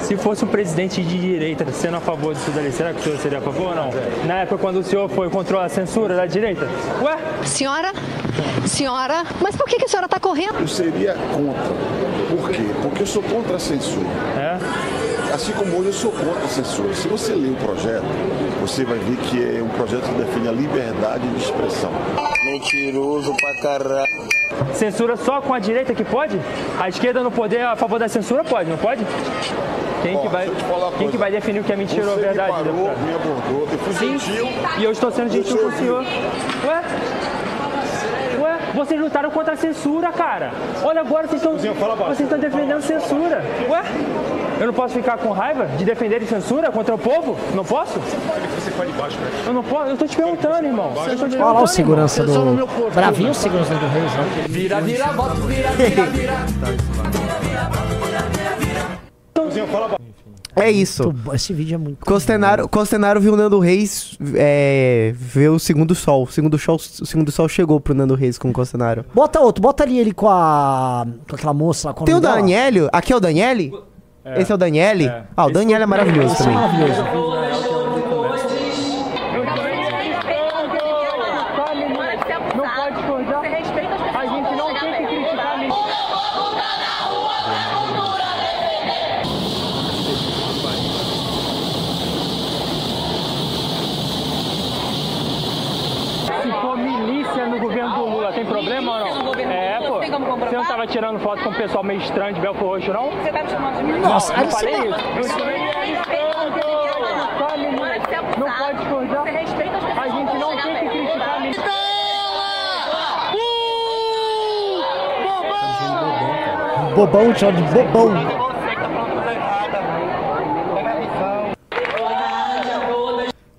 Se fosse um presidente de direita sendo a favor disso daí, será que o senhor seria a favor ou não? Na época quando o senhor foi contra a censura da direita? Ué? Senhora, senhora, mas por que, que a senhora está correndo? Eu seria contra. Por quê? Porque eu sou contra a censura. É? Assim como hoje eu sou contra a censura. Se você ler o projeto, você vai ver que é um projeto que defende a liberdade de expressão. Mentiroso pra caralho. Censura só com a direita que pode? A esquerda no poder a favor da censura pode, não pode? Quem, que, Ó, vai, falar uma quem que vai definir o que é mentira ou Você verdade? me parou, deputado? me abordou, eu fui Sim, gentil. e eu estou sendo gentil com o senhor. Ué? Ué, vocês lutaram contra a censura, cara. Olha agora, vocês estão, vocês estão defendendo censura. Ué? Eu não posso ficar com raiva de defender censura contra o povo? Não posso? Eu não posso, eu tô te perguntando, irmão. Eu tô te Olha lá o segurança irmão. do. Bravinho o segurança do Reis, né? Vira, vira, bota, vira, vira, vira. É isso. Muito bom, Esse vídeo é muito. Costenaro, Costenaro viu o Nando Reis é, ver o segundo sol. O segundo sol. O segundo sol chegou pro Nando Reis com o Costenaro. Bota outro, bota ali ele com a. com aquela moça lá. com Tem o. Danielio. Aqui é o Daniele? Esse é o Daniele? É. Ah, o Esse Daniele é maravilhoso Esse é também. maravilhoso. No governo do Lula, tem problema ou não? É, pô. Você não tava tirando foto com o pessoal meio estranho de Belfort Roxo, não? Você tá me chamando de mim? Nossa, não, eu você falei não- isso. Eu chamei Tá, menina, Não pode discordar. A gente não tem que criticar a menina. Bobão, chama de bobão.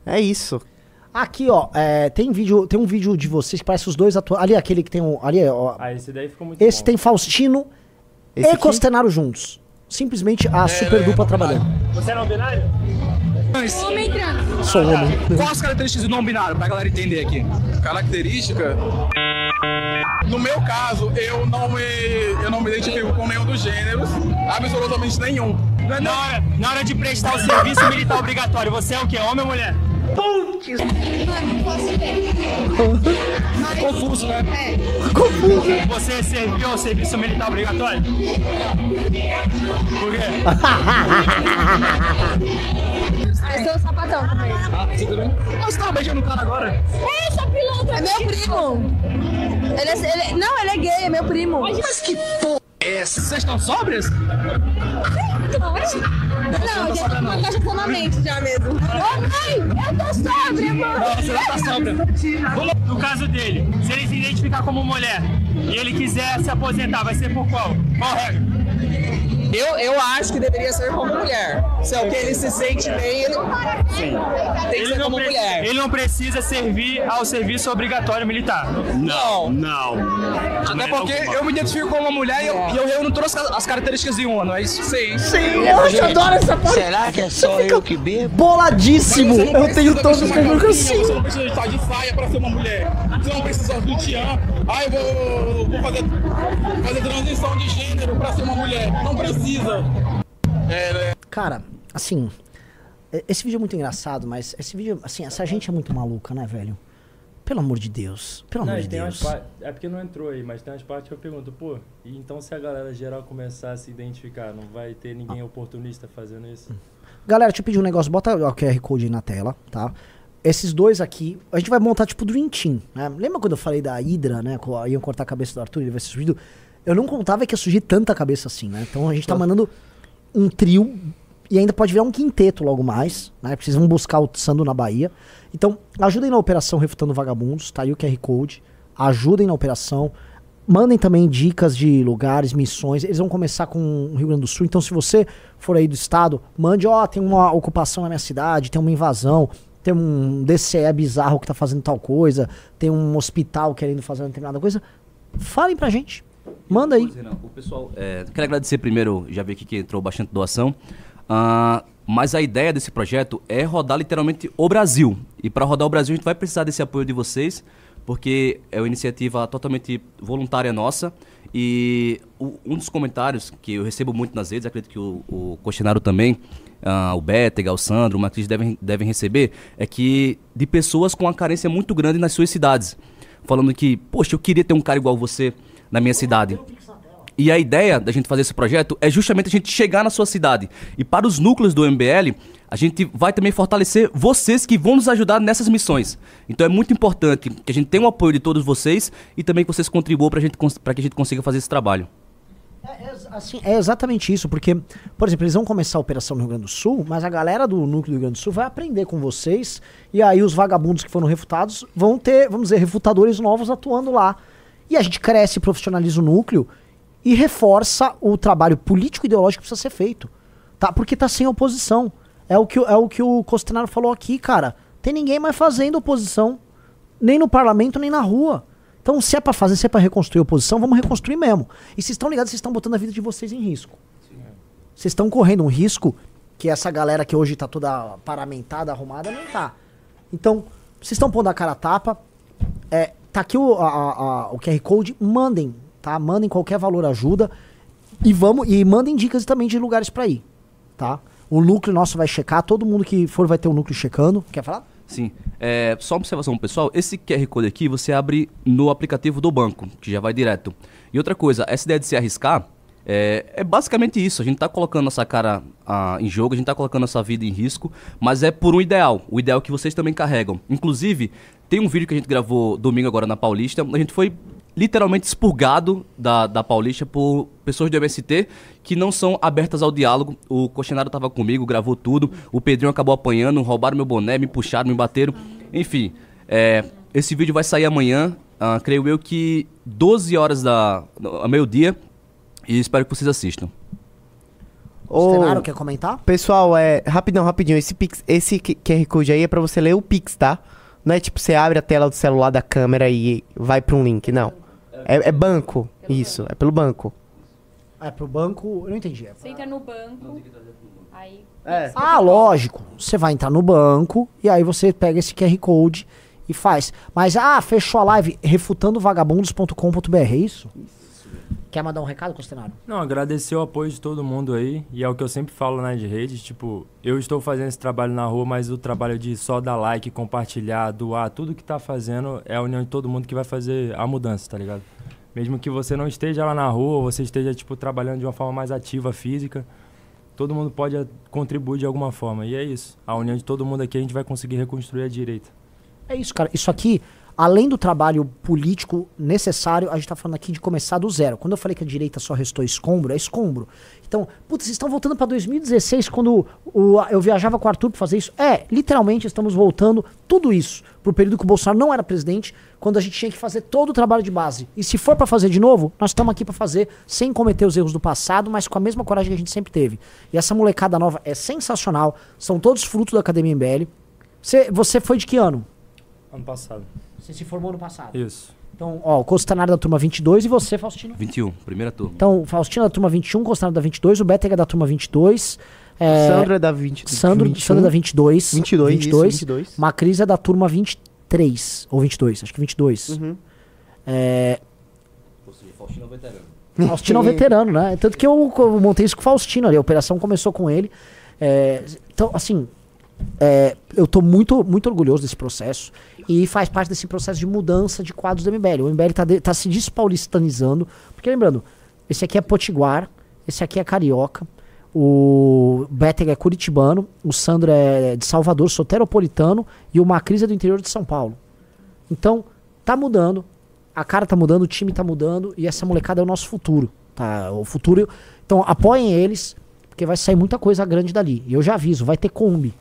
É isso. Aqui, ó, é, tem vídeo, tem um vídeo de vocês que parece os dois atuando. Ali, aquele que tem um. Ali, ó. Ah, esse daí ficou muito Esse bom. tem Faustino Esse e aqui? Costenaro juntos. Simplesmente a super dupla trabalhando. Você é não binário? Sou homem. Quais as características do não binário, pra galera entender aqui? Característica? No meu caso, eu não me, eu não me identifico com nenhum dos gêneros, absolutamente nenhum. Na hora, na hora de prestar o serviço militar obrigatório, você é o quê? Homem ou mulher? Confuso, né? Você serviu ao serviço militar obrigatório? Por quê? Esse é o sapatão também. Tudo bem? Você tava beijando o cara agora? É, essa pilantra. É meu primo. Ele é, ele- não, ele é gay, é meu primo. Mas que porra é? Vocês estão sóbrias? Não, gente, uma caixa tá na mente já mesmo. Ô, mãe, eu tô sóbria, mano. Não, você não tá sóbria. No caso dele, se ele se identificar como mulher e ele quiser se aposentar, vai ser por qual? Qual regra? Eu, eu acho que deveria ser como mulher. Se é o que ele se sente bem, ele tem que ser como mulher. ele não precisa servir ao serviço obrigatório militar. Não. Não. Até porque eu me identifico como uma mulher e eu, e eu reúno todas as as características de uma, não é isso? Sim. Sim, eu acho- adoro essa parte. Será que é só eu que bebo? Boladíssimo. Eu tenho todos os calcinha, assim. Você não precisa estar de saia pra ser uma mulher. Você não precisa do tian. Ah, eu vou, vou fazer, fazer transição de gênero pra ser uma mulher. Não precisa. É, né? Cara, assim, esse vídeo é muito engraçado, mas esse vídeo, assim, essa gente é muito maluca, né, velho? Pelo amor de Deus. Pelo Não, amor de tem Deus. par- É porque não entrou aí, mas tem umas partes que eu pergunto, pô, e então se a galera geral começar a se identificar, não vai ter ninguém oportunista fazendo isso? Galera, deixa eu pedir um negócio, bota o QR Code aí na tela, tá? Esses dois aqui, a gente vai montar tipo Dream Team, né? Lembra quando eu falei da Hydra, né? Iam cortar a cabeça do Arthur, ele vai ser surgido? Eu não contava que ia surgir tanta cabeça assim, né? Então a gente tá mandando um trio e ainda pode virar um quinteto logo mais, né? Porque vocês vão buscar o Sando na Bahia. Então, ajudem na operação Refutando Vagabundos, tá aí o QR Code. Ajudem na operação. Mandem também dicas de lugares, missões. Eles vão começar com o Rio Grande do Sul. Então, se você for aí do estado, mande, ó, tem uma ocupação na minha cidade, tem uma invasão, tem um DCE bizarro que tá fazendo tal coisa, tem um hospital querendo fazer uma determinada coisa. Falem pra gente. Manda aí. O pessoal, é, quero agradecer primeiro, já vi aqui que entrou bastante doação. Ah, mas a ideia desse projeto é rodar literalmente o Brasil. E para rodar o Brasil a gente vai precisar desse apoio de vocês, porque é uma iniciativa totalmente voluntária nossa. E o- um dos comentários que eu recebo muito nas redes, acredito que o, o também, ah, o Bétega, o Sandro, o Matriz devem, devem receber, é que de pessoas com uma carência muito grande nas suas cidades. Falando que, poxa, eu queria ter um cara igual você na minha cidade. E a ideia da gente fazer esse projeto é justamente a gente chegar na sua cidade. E para os núcleos do MBL, a gente vai também fortalecer vocês que vão nos ajudar nessas missões. Então é muito importante que a gente tenha o apoio de todos vocês e também que vocês contribuam para que a gente consiga fazer esse trabalho. Assim, é exatamente isso, porque, por exemplo, eles vão começar a operação no Rio Grande do Sul, mas a galera do núcleo do Rio Grande do Sul vai aprender com vocês, e aí os vagabundos que foram refutados vão ter, vamos dizer, refutadores novos atuando lá. E a gente cresce, profissionaliza o núcleo e reforça o trabalho político e ideológico que precisa ser feito. Tá? Porque tá sem oposição. É o que, é o, que o Costenaro falou aqui, cara. Tem ninguém mais fazendo oposição. Nem no parlamento, nem na rua. Então, se é pra fazer, se é pra reconstruir a oposição, vamos reconstruir mesmo. E vocês estão ligados, vocês estão botando a vida de vocês em risco. Vocês estão correndo um risco que essa galera que hoje tá toda paramentada, arrumada, não tá. Então, vocês estão pondo a cara a tapa. É, tá aqui o, a- a- o QR Code. Mandem, tá? Mandem qualquer valor ajuda. E vamos e mandem dicas também de lugares pra ir, tá? O núcleo nosso vai checar, todo mundo que for vai ter o núcleo checando. Quer falar? Sim. É, só uma observação, pessoal. Esse QR Code aqui você abre no aplicativo do banco, que já vai direto. E outra coisa, essa ideia de se arriscar É, é basicamente isso. A gente tá colocando nossa cara ah, em jogo, a gente tá colocando nossa vida em risco, mas é por um ideal. O ideal que vocês também carregam. Inclusive, tem um vídeo que a gente gravou domingo agora na Paulista. A gente foi literalmente expurgado da, da Paulista por pessoas do MST que não são abertas ao diálogo. O questionário tava comigo, gravou tudo. O Pedrinho acabou apanhando, roubaram meu boné, me puxaram, me bateram. Enfim, é, esse vídeo vai sair amanhã. ah, creio eu que 12 horas da. meio-dia. E espero que vocês assistam. Ô, Stenaro, quer comentar? Pessoal, é. Rapidão, rapidinho. Esse, pix, esse QR Code aí é pra você ler o Pix, tá? Não é tipo você abre a tela do celular da câmera e vai pra um link, não. É, é banco. Isso, é pelo banco. É pro banco. Eu não entendi. É Você entra no banco, aí... É. Ah, lógico. Você vai entrar no banco e aí você pega esse QR Code e faz. Mas, ah, fechou a live refutandovagabundos.com.br, é isso? Quer mandar um recado, Costenário? Não, agradecer o apoio de todo mundo aí. E é o que eu sempre falo nas redes. Tipo, eu estou fazendo esse trabalho na rua, mas o trabalho de só dar like, compartilhar, doar, tudo que tá fazendo é a união de todo mundo que vai fazer a mudança, tá ligado? Mesmo que você não esteja lá na rua, você esteja, tipo, trabalhando de uma forma mais ativa, física, todo mundo pode eh, contribuir de alguma forma. E é isso. A união de todo mundo aqui, a gente vai conseguir reconstruir a direita. É isso, cara. Isso aqui, além do trabalho político necessário, a gente tá falando aqui de começar do zero. Quando eu falei que a direita só restou escombro, é escombro. Então, putz, vocês estão voltando pra 2016, quando o- eu viajava com o Arthur pra fazer isso. É, literalmente estamos voltando tudo isso pro período que o Bolsonaro não era presidente, quando a gente tinha que fazer todo o trabalho de base. E se for pra fazer de novo, nós estamos aqui pra fazer sem cometer os erros do passado, mas com a mesma coragem que a gente sempre teve. E essa molecada nova é sensacional, são todos frutos da Academia MBL. Você, você foi de que ano? Ano passado. Você se formou no passado. Isso. Então, ó, o Costanário da turma 22 e você, Faustino. 21, primeira turma. Então, Faustino da turma 21, Costanário da 22, o Betega da turma 22. É, Sandro é da 20, Sandro, 21. Sandro da 22. 22, isso, 22. Macris é da turma 23, ou 22, acho que 22. Uhum. É, Ou seja, Faustino é veterano. Faustino é um veterano, né? Tanto que eu, eu montei isso com o Faustino ali, a operação começou com ele. É, então, assim, é, eu tô muito, muito orgulhoso desse processo e faz parte desse processo de mudança de quadros do MBL. O MBL tá, de- tá se despaulistanizando, porque lembrando, esse aqui é Potiguar, esse aqui é Carioca, o Betega é Curitibano, o Sandro é de Salvador, soteropolitano e o Macris é do interior de São Paulo. Então, tá mudando, a cara tá mudando, o time tá mudando e essa molecada é o nosso futuro, tá? O futuro. Então, apoiem eles, porque vai sair muita coisa grande dali. E eu já aviso, vai ter Kombi.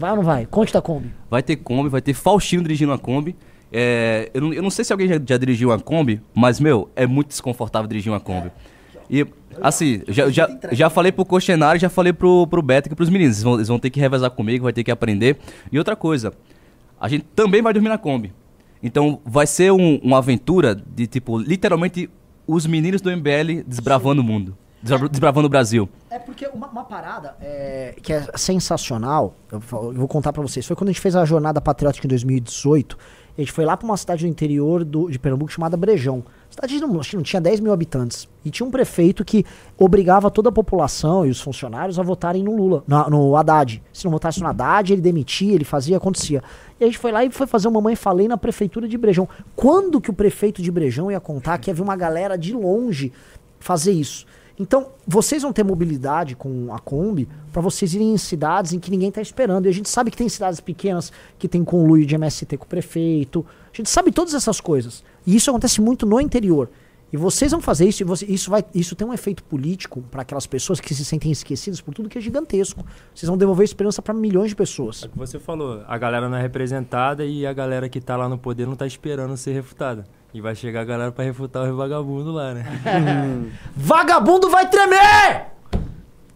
Vai ou não vai? Conte da Kombi. Vai ter Kombi, vai ter Faustino dirigindo a Kombi. É, eu, não, eu não sei se alguém já, já dirigiu uma Kombi, mas, meu, é muito desconfortável dirigir uma Kombi. E, assim, já, já, já falei pro Cochenário, já falei pro, pro Beto e pros meninos. Eles vão, eles vão ter que revezar comigo, vai ter que aprender. E outra coisa, a gente também vai dormir na Kombi. Então, vai ser um- uma aventura de, tipo, literalmente, os meninos do MBL desbravando o mundo. Desbra- Desbravando o Brasil. É porque uma, uma parada é, que é sensacional, eu, vou- contar pra vocês, foi quando a gente fez a jornada patriótica em 2018. A gente foi lá pra uma cidade do interior do- de Pernambuco chamada Brejão. Cidade de não, não tinha 10 mil habitantes. E tinha um prefeito que obrigava toda a população e os funcionários a votarem no Lula, na- no Haddad. Se não votasse no Haddad, ele demitia, ele fazia, acontecia. E a gente foi lá e foi fazer uma mamãe falei na prefeitura de Brejão. Quando que o prefeito de Brejão ia contar que havia uma galera de longe fazer isso? Então, vocês vão ter mobilidade com a Kombi para vocês irem em cidades em que ninguém tá esperando. E a gente sabe que tem cidades pequenas que tem conluio de MST com o prefeito. A gente sabe todas essas coisas. E isso acontece muito no interior. E vocês vão fazer isso e você- isso, vai, isso tem um efeito político para aquelas pessoas que se sentem esquecidas por tudo que é gigantesco. Vocês vão devolver esperança para milhões de pessoas. É o que você falou, a galera não é representada e a galera que tá lá no poder não tá esperando ser refutada. E vai chegar a galera pra refutar os vagabundos lá, né? Vagabundo vai tremer!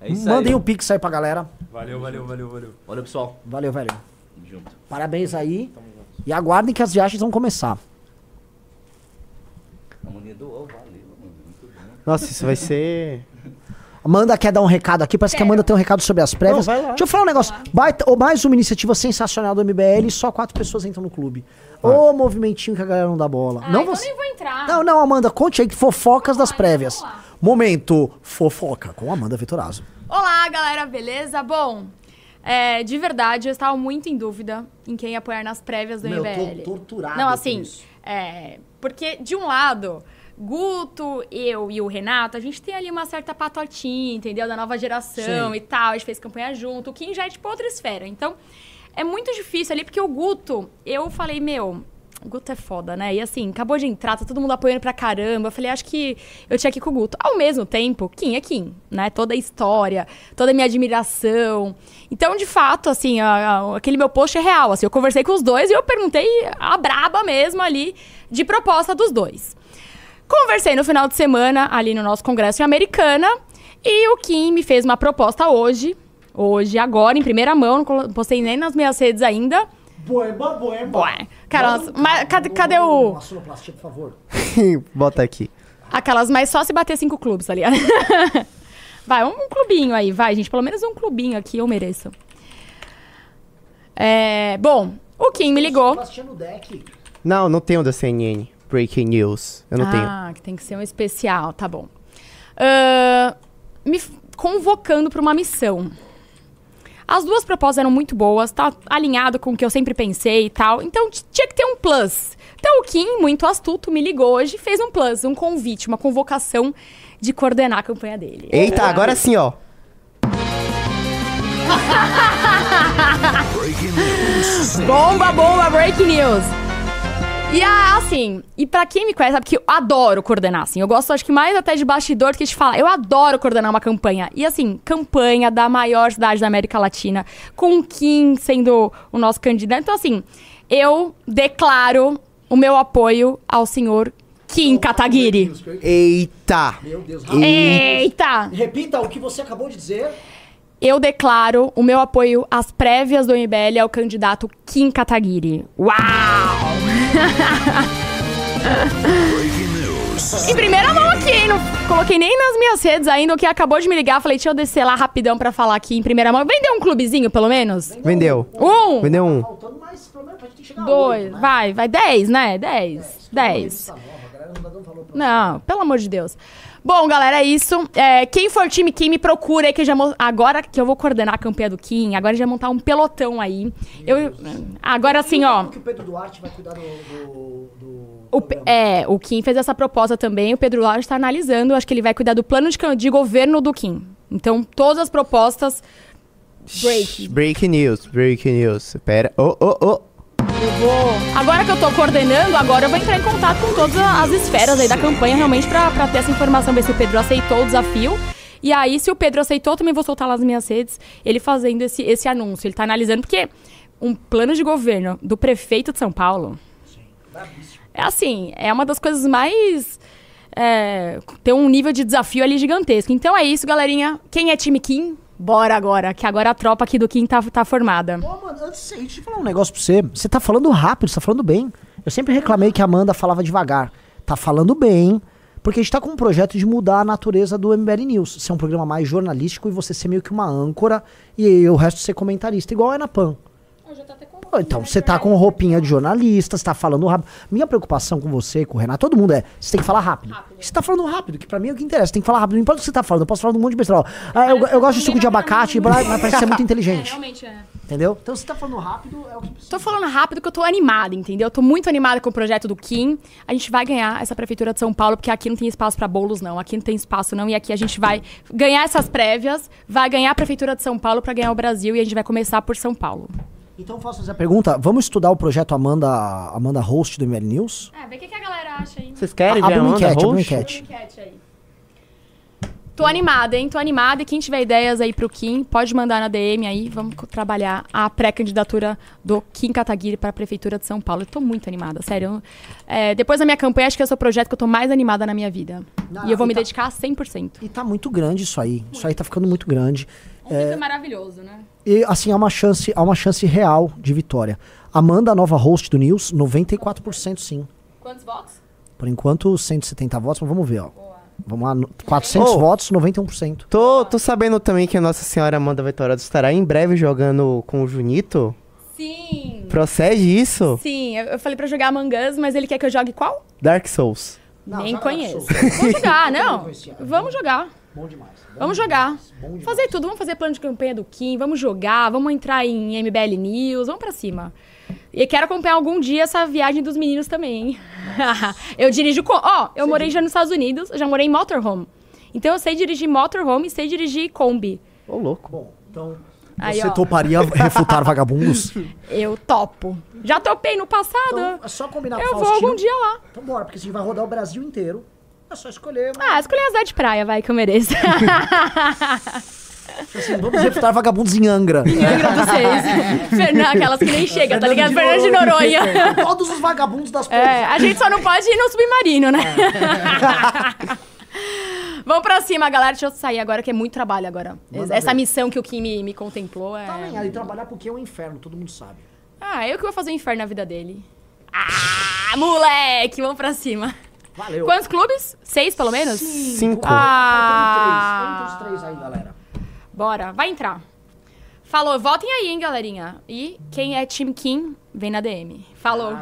É isso Mandem aí. o pix aí pra galera. Valeu, valeu, valeu, valeu. Valeu, pessoal. Valeu, velho. Tamo junto. Parabéns aí. E aguardem que as viagens vão começar. A mania do valeu, mano. Muito bom. Nossa, isso vai ser. Amanda quer dar um recado aqui, parece que a Amanda tem um recado sobre as prévias. Não, vai lá. Deixa eu falar um negócio. Baita, ou mais uma iniciativa sensacional do MBL, só quatro pessoas entram no clube. Ô movimentinho que a galera não dá bola. Ah, não então você. nem vou entrar. Não, não, Amanda, conte aí que fofocas das Vai, prévias. Momento fofoca com Amanda Vitorazo. Olá, galera, beleza? Bom, é, de verdade, eu estava muito em dúvida em quem apoiar nas prévias do Meu, eu tô MBL. torturado Não, assim, isso. é, porque de um lado Guto, eu e o Renato, a gente tem ali uma certa patotinha, entendeu? Da nova geração Sim. e tal. A gente fez campanha junto. O Kim já é tipo outra esfera. Então, é muito difícil ali, porque o Guto, eu falei, meu, o Guto é foda, né? E assim, acabou de entrar, tá todo mundo apoiando pra caramba. Eu falei, acho que eu tinha que ir com o Guto. Ao mesmo tempo, Kim é Kim, né? Toda a história, toda a minha admiração. Então, de fato, assim, a- a- aquele meu post é real. Assim, eu conversei com os dois e eu perguntei a braba mesmo ali de proposta dos dois. Conversei no final de semana ali no nosso congresso em Americana e o Kim me fez uma proposta hoje, hoje, agora, em primeira mão, não postei nem nas minhas redes ainda. Boeba, boeba. Ué, cara, mas cadê, cadê o. Uma sonoplastia, por favor. Bota aqui. Aquelas, mas só se bater cinco clubes, tá ligado? vai, um, clubinho aí, vai, gente. Pelo menos um clubinho aqui eu mereço. É, bom, o Kim me ligou. No deck. Não, não tenho da CNN. Breaking news. Eu não tenho. Ah, que tem que ser um especial, tá bom. Ahn, me convocando para uma missão. As duas propostas eram muito boas, tá alinhado com o que eu sempre pensei e tal. Então tinha que ter um plus. Então o Kim, muito astuto, me ligou hoje e fez um plus, um convite, uma convocação de coordenar a campanha dele. Eita, agora sim, ó. Bomba, bomba, breaking news. E assim, e pra quem me conhece, sabe que eu adoro coordenar, assim. Eu gosto, acho que mais até de bastidor do que de falar. Eu adoro coordenar uma campanha. E assim, campanha da maior cidade da América Latina, com o Kim sendo o nosso candidato. Então, assim, eu declaro o meu apoio ao senhor Kim Kataguiri. Eita! Meu Deus. Eita! Repita o que você acabou de dizer. Eu declaro o meu apoio às prévias do MBL ao candidato Kim Kataguiri. Uau! Em primeira mão aqui, hein? Não coloquei nem nas minhas redes ainda. O que acabou de me ligar, falei, deixa eu descer lá rapidão pra falar aqui em primeira mão. Vendeu um clubezinho, pelo menos? Vendeu. Um, Vendeu um. Dois, né? vai, vai, dez, né? Dez, dez. Tá Não, pelo amor de Deus. Bom, galera, é isso. É, quem for time Kim, me procura aí, que já agora que eu vou coordenar a campanha do Kim, agora já montar um pelotão aí. Eu, agora assim, ó. Como que o Pedro Duarte vai cuidar do... do, do O, é, o Kim fez essa proposta também, o Pedro Lauro está analisando, acho que ele vai cuidar do plano de, de governo do Kim. Então, todas as propostas. Break. Breaking news, breaking news. Pera. Oh, oh, oh. Eu vou. Agora que eu tô coordenando, agora eu vou entrar em contato com todas as esferas aí da campanha, realmente, pra, pra ter essa informação, ver se o Pedro aceitou o desafio. E aí, se o Pedro aceitou, também vou soltar lá nas minhas redes ele fazendo esse, esse anúncio. Ele tá analisando, porque um plano de governo do prefeito de São Paulo. É assim, é uma das coisas mais. É, tem um nível de desafio ali gigantesco. Então é isso, galerinha. Quem é time Kim? Bora agora, que agora a tropa aqui do Kim tá, tá formada. Ô, mano, antes de deixa eu falar um negócio pra você. Você tá falando rápido, você tá falando bem. Eu sempre reclamei que a Amanda falava devagar. Tá falando bem, porque a gente tá com um projeto de mudar a natureza do MBL News. Ser um programa mais jornalístico e você ser meio que uma âncora e o resto ser comentarista, igual é na PAN. Pô, Então, você tá com roupinha de jornalista, você tá falando rápido. Minha preocupação com você, com o Renato, todo mundo é, você tem que falar rápido. Você tá falando rápido, que pra mim é o que interessa. Tem que falar rápido, não importa o que você tá falando, eu posso falar de um monte de besteira. Ó, Ah, eu, eu gosto de suco de abacate, blá, mas parece ser muito inteligente. realmente é. Entendeu? Então, você tá falando rápido, é o que precisa. Tô falando rápido que eu tô animada, entendeu? Eu tô muito animada com o projeto do Kim. A gente vai ganhar essa prefeitura de São Paulo, porque aqui não tem espaço pra bolos, não. Aqui não tem espaço, não. E aqui a gente vai ganhar essas prévias, vai ganhar a prefeitura de São Paulo pra ganhar o Brasil e a gente vai começar por São Paulo. Então, faço fazer a pergunta. Vamos estudar o projeto Amanda, Amanda Host do ML News? É, vê o que, que a galera acha aí. Vocês querem Abre ver a Amanda enquete, abre uma enquete. enquete aí. Tô animada, hein? Tô animada. E quem tiver ideias aí pro Kim, pode mandar na DM aí. Vamos trabalhar a pré-candidatura do Kim Kataguiri para a Prefeitura de São Paulo. Eu tô muito animada, sério. Eu- é, depois da minha campanha, acho que esse é o projeto que eu tô mais animada na minha vida. Não, e eu vou e me tá- dedicar 100%. E tá muito grande isso aí. Isso aí tá ficando muito grande. É maravilhoso, né? E assim, há uma chance, há uma chance real de vitória. Amanda, a nova host do News, 94% sim. Quantos votos? Por enquanto, 170 votos, mas vamos ver, ó. Vamos lá, no- 400 Oh. votos, 91%. Tô, tô sabendo também que a Nossa Senhora Amanda Vitória estará em breve jogando com o Junito. Sim. Procede isso? Sim, eu, eu falei pra jogar Among Us, mas ele quer que eu jogue qual? Dark Souls. Nem conheço. Vamos jogar, não. Vamos jogar. Bom demais. Vamos jogar. Fazer tudo. Vamos fazer plano de campanha do Kim, vamos jogar, vamos entrar em MBL News, vamos pra cima. E quero acompanhar algum dia essa viagem dos meninos também, hein? eu dirijo com. Ó, eu morei já nos Estados Unidos, eu já morei em motorhome. Então eu sei dirigir motorhome e sei dirigir Kombi. Ô, louco. Bom, então. Aí, você ó. toparia refutar vagabundos? Eu topo. Já topei no passado. Então, é só combinar com eu vou algum dia lá. Então bora, porque a gente vai rodar o Brasil inteiro. É só escolher. Ah, escolhi a cidade de praia, vai, que eu mereço. Assim, vamos refutar vagabundos em Angra. Em Angra dos Reis. Fernanda, aquelas que nem chega, tá ligado? Fernando de Noronha. Todos os vagabundos das É, a gente só não pode ir no submarino, né? É. Vamos pra cima, galera. Deixa eu sair agora, que é muito trabalho agora. Manda Essa ver. missão que o Kim me, me contemplou é... Tá bem, ali trabalhar porque é um inferno, todo mundo sabe. Ah, eu que vou fazer o inferno na vida dele. Ah, moleque! Vamos pra cima. Valeu. Quantos clubes? Seis, pelo menos? Cinco. Ah, Faltam três. Entra os três aí, galera. Bora, vai entrar. Falou, votem aí, hein, galerinha. E quem é Team Kim, vem na DM. Falou.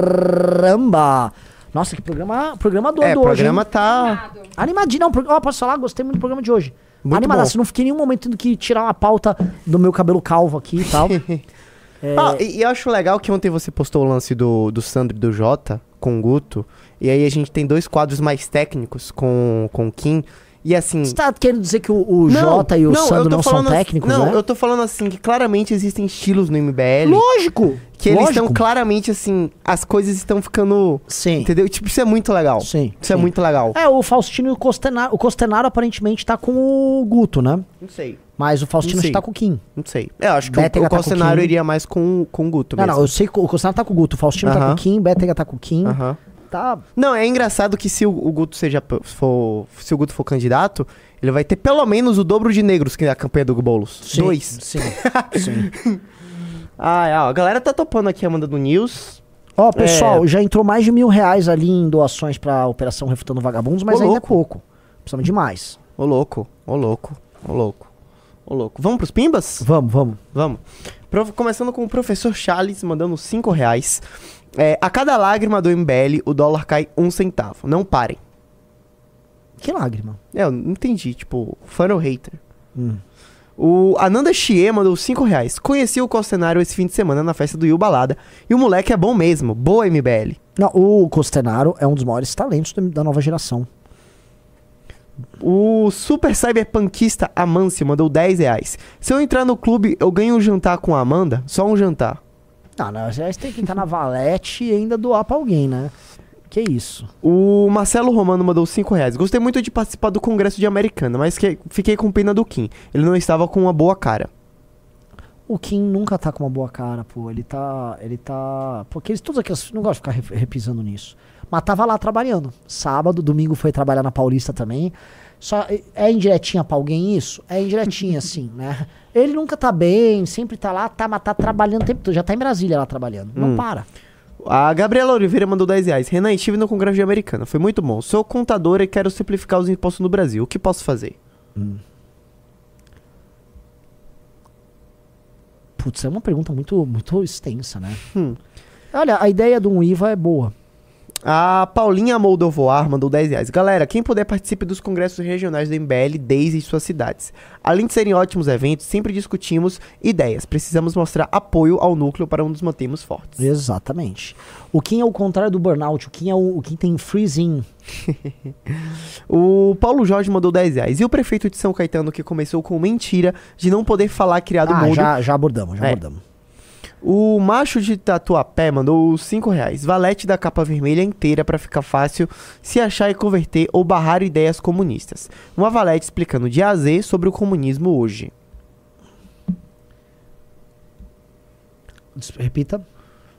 Caramba! Nossa, que programa, programa doido É, o hoje. programa hein? tá. Animadinho, não. pro- Ó, posso falar? Gostei muito do programa de hoje. Muito Animadaço. Não fiquei em nenhum momento tendo que tirar uma pauta do meu cabelo calvo aqui e tal. É, Ah, e, e eu acho legal que ontem você postou o lance do, do Sandro e do Jota com o Guto. E aí a gente tem dois quadros mais técnicos com, com o Kim. E assim. Você tá querendo dizer que o, o Jota e o eu Sandro não são técnicos, Não, né? eu tô falando assim que claramente existem estilos no MBL. Lógico! Que eles lógico. estão claramente assim, as coisas estão ficando. Sim. Entendeu? Tipo, isso é muito legal. Sim. Isso é sim. muito legal. É, o Faustino e o Costenaro. O Costenaro aparentemente tá com o Guto, né? Não sei. Mas o Faustino Não está com o Kim. Não sei. Eu acho que o, Bétega o tá com Costenário Kim. iria mais com, com o Guto Não, mesmo. não, eu sei que o Costenaro tá com o Guto. O Faustino tá com Aham. o Kim, Bétega tá com o Kim. Aham. Tá. Não, é engraçado que se o, o Guto seja for, se o Guto for candidato, ele vai ter pelo menos o dobro de negros que na campanha do Boulos. Sim, Dois. Sim. sim. Ah, é, ó, a galera tá topando aqui a Amanda do News. Ó, pessoal, É. já entrou mais de mil reais ali em doações pra Operação Refutando Vagabundos, mas Ô, ainda é pouco. Precisamos de mais. Ô louco, ô louco, ô louco, ô louco. Vamos pros pimbas? Vamos, vamos. Vamos. Pro- começando com o professor Charles mandando 5 reais. É, a cada lágrima do MBL, o dólar cai um centavo. Não parem. Que lágrima. É, eu não entendi, tipo, funnel hater. Hum. O Ananda Chie mandou 5 reais. Conheci o Costenário esse fim de semana na festa do Yu Balada. E o moleque é bom mesmo. Boa MBL. Não, o Costenaro é um dos maiores talentos da- da nova geração. O super cyberpunkista Amâncio mandou 10 reais. Se eu entrar no clube, eu ganho um jantar com a Amanda? Só um jantar. Não, não, você tem que entrar na valete e ainda doar pra alguém, né? Que isso. O Marcelo Romano mandou 5 reais. Gostei muito de participar do Congresso de Americana, mas que- fiquei com pena do Kim. Ele não estava com uma boa cara. O Kim nunca tá com uma boa cara, pô. Ele tá. Ele tá. Porque eles todos aqueles. Não gosto de ficar re- repisando nisso. Mas tava lá trabalhando. Sábado, domingo foi trabalhar na Paulista também. Só, é- é indiretinha pra alguém isso? É indiretinha, sim, né? Ele nunca tá bem, sempre tá lá, tá, mas tá trabalhando o tempo todo. Já tá em Brasília lá trabalhando. Não Hum. para. A Gabriela Oliveira mandou 10 reais. Renan, estive no Congresso de Americana. Foi muito bom. Sou contadora e quero simplificar os impostos no Brasil. O que posso fazer? Putz, é uma pergunta muito, muito extensa, né? Hum. Olha, a ideia do um IVA é boa. A Paulinha Moldovoar mandou 10 reais. Galera, quem puder participe dos congressos regionais do MBL desde suas cidades. Além de serem ótimos eventos, sempre discutimos ideias. Precisamos mostrar apoio ao núcleo para nos mantermos fortes. Exatamente. O Kim é o contrário do burnout. O Kim é o, o Kim tem freezing. O Paulo Jorge mandou 10 reais. E o prefeito de São Caetano que começou com mentira de não poder falar criado Ah, mudo. já, já abordamos, já É. abordamos. O macho de Tatuapé mandou 5 reais. Valete da capa vermelha inteira pra ficar fácil se achar e converter ou barrar ideias comunistas. Uma valete explicando de A a Z sobre o comunismo hoje. Repita.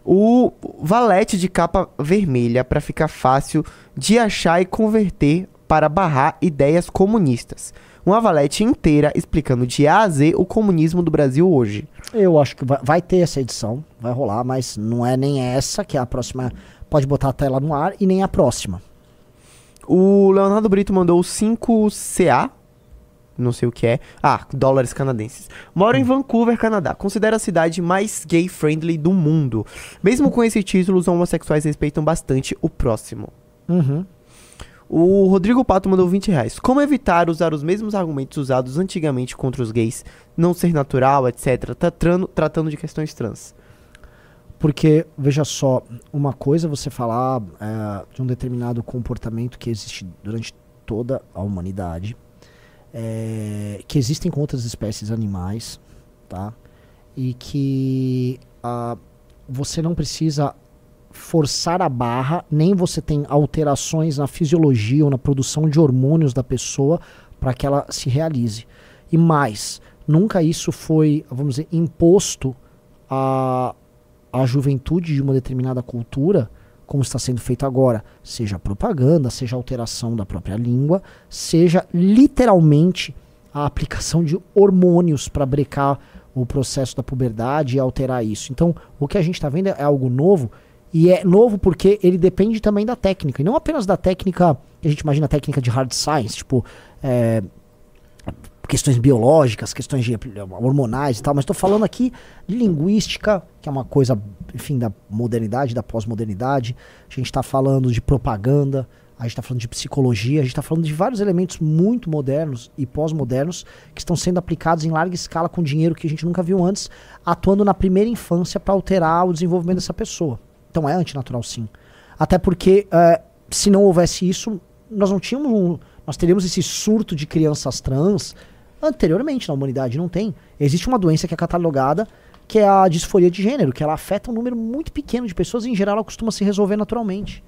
O valete de capa vermelha pra ficar fácil de achar e converter para barrar ideias comunistas. Uma valete inteira explicando de A a Z o comunismo do Brasil hoje. Eu acho que vai, vai ter essa edição, vai rolar, mas não é nem essa, que é a próxima. Pode botar a tela no ar, e nem a próxima. O Leonardo Brito mandou 5CA. Não sei o que é. Ah, dólares canadenses. Moro em Vancouver, Canadá. Considera a cidade mais gay-friendly do mundo. Mesmo com esse título, os homossexuais respeitam bastante o próximo. Uhum. O Rodrigo Pato mandou 20 reais. Como evitar usar os mesmos argumentos usados antigamente contra os gays? Não ser natural, etc. Tratando, tratando de questões trans. porque, veja só, uma coisa é você falar é, de um determinado comportamento que existe durante toda a humanidade, é, que existem com outras espécies animais, tá? E que ah, você não precisa forçar a barra, nem você tem alterações na fisiologia ou na produção de hormônios da pessoa para que ela se realize. E mais, nunca isso foi, vamos dizer, imposto à, à juventude de uma determinada cultura, como está sendo feito agora, seja propaganda, seja alteração da própria língua, seja literalmente a aplicação de hormônios para brecar o processo da puberdade e alterar isso. Então, o que a gente está vendo é algo novo e é novo porque ele depende também da técnica. E não apenas da técnica, a gente imagina a técnica de hard science, tipo, é, questões biológicas, questões de, hormonais e tal, mas estou falando aqui de linguística, que é uma coisa, enfim, da modernidade, da pós-modernidade. A gente está falando de propaganda, a gente está falando de psicologia, a gente está falando de vários elementos muito modernos e pós-modernos que estão sendo aplicados em larga escala com dinheiro que a gente nunca viu antes, atuando na primeira infância para alterar o desenvolvimento dessa pessoa. Então é antinatural sim. Até porque uh, se não houvesse isso, nós não tínhamos um, nós teríamos esse surto de crianças trans anteriormente na humanidade. Não tem. Existe uma doença que é catalogada, que é a disforia de gênero, que ela afeta um número muito pequeno de pessoas e em geral ela costuma se resolver naturalmente.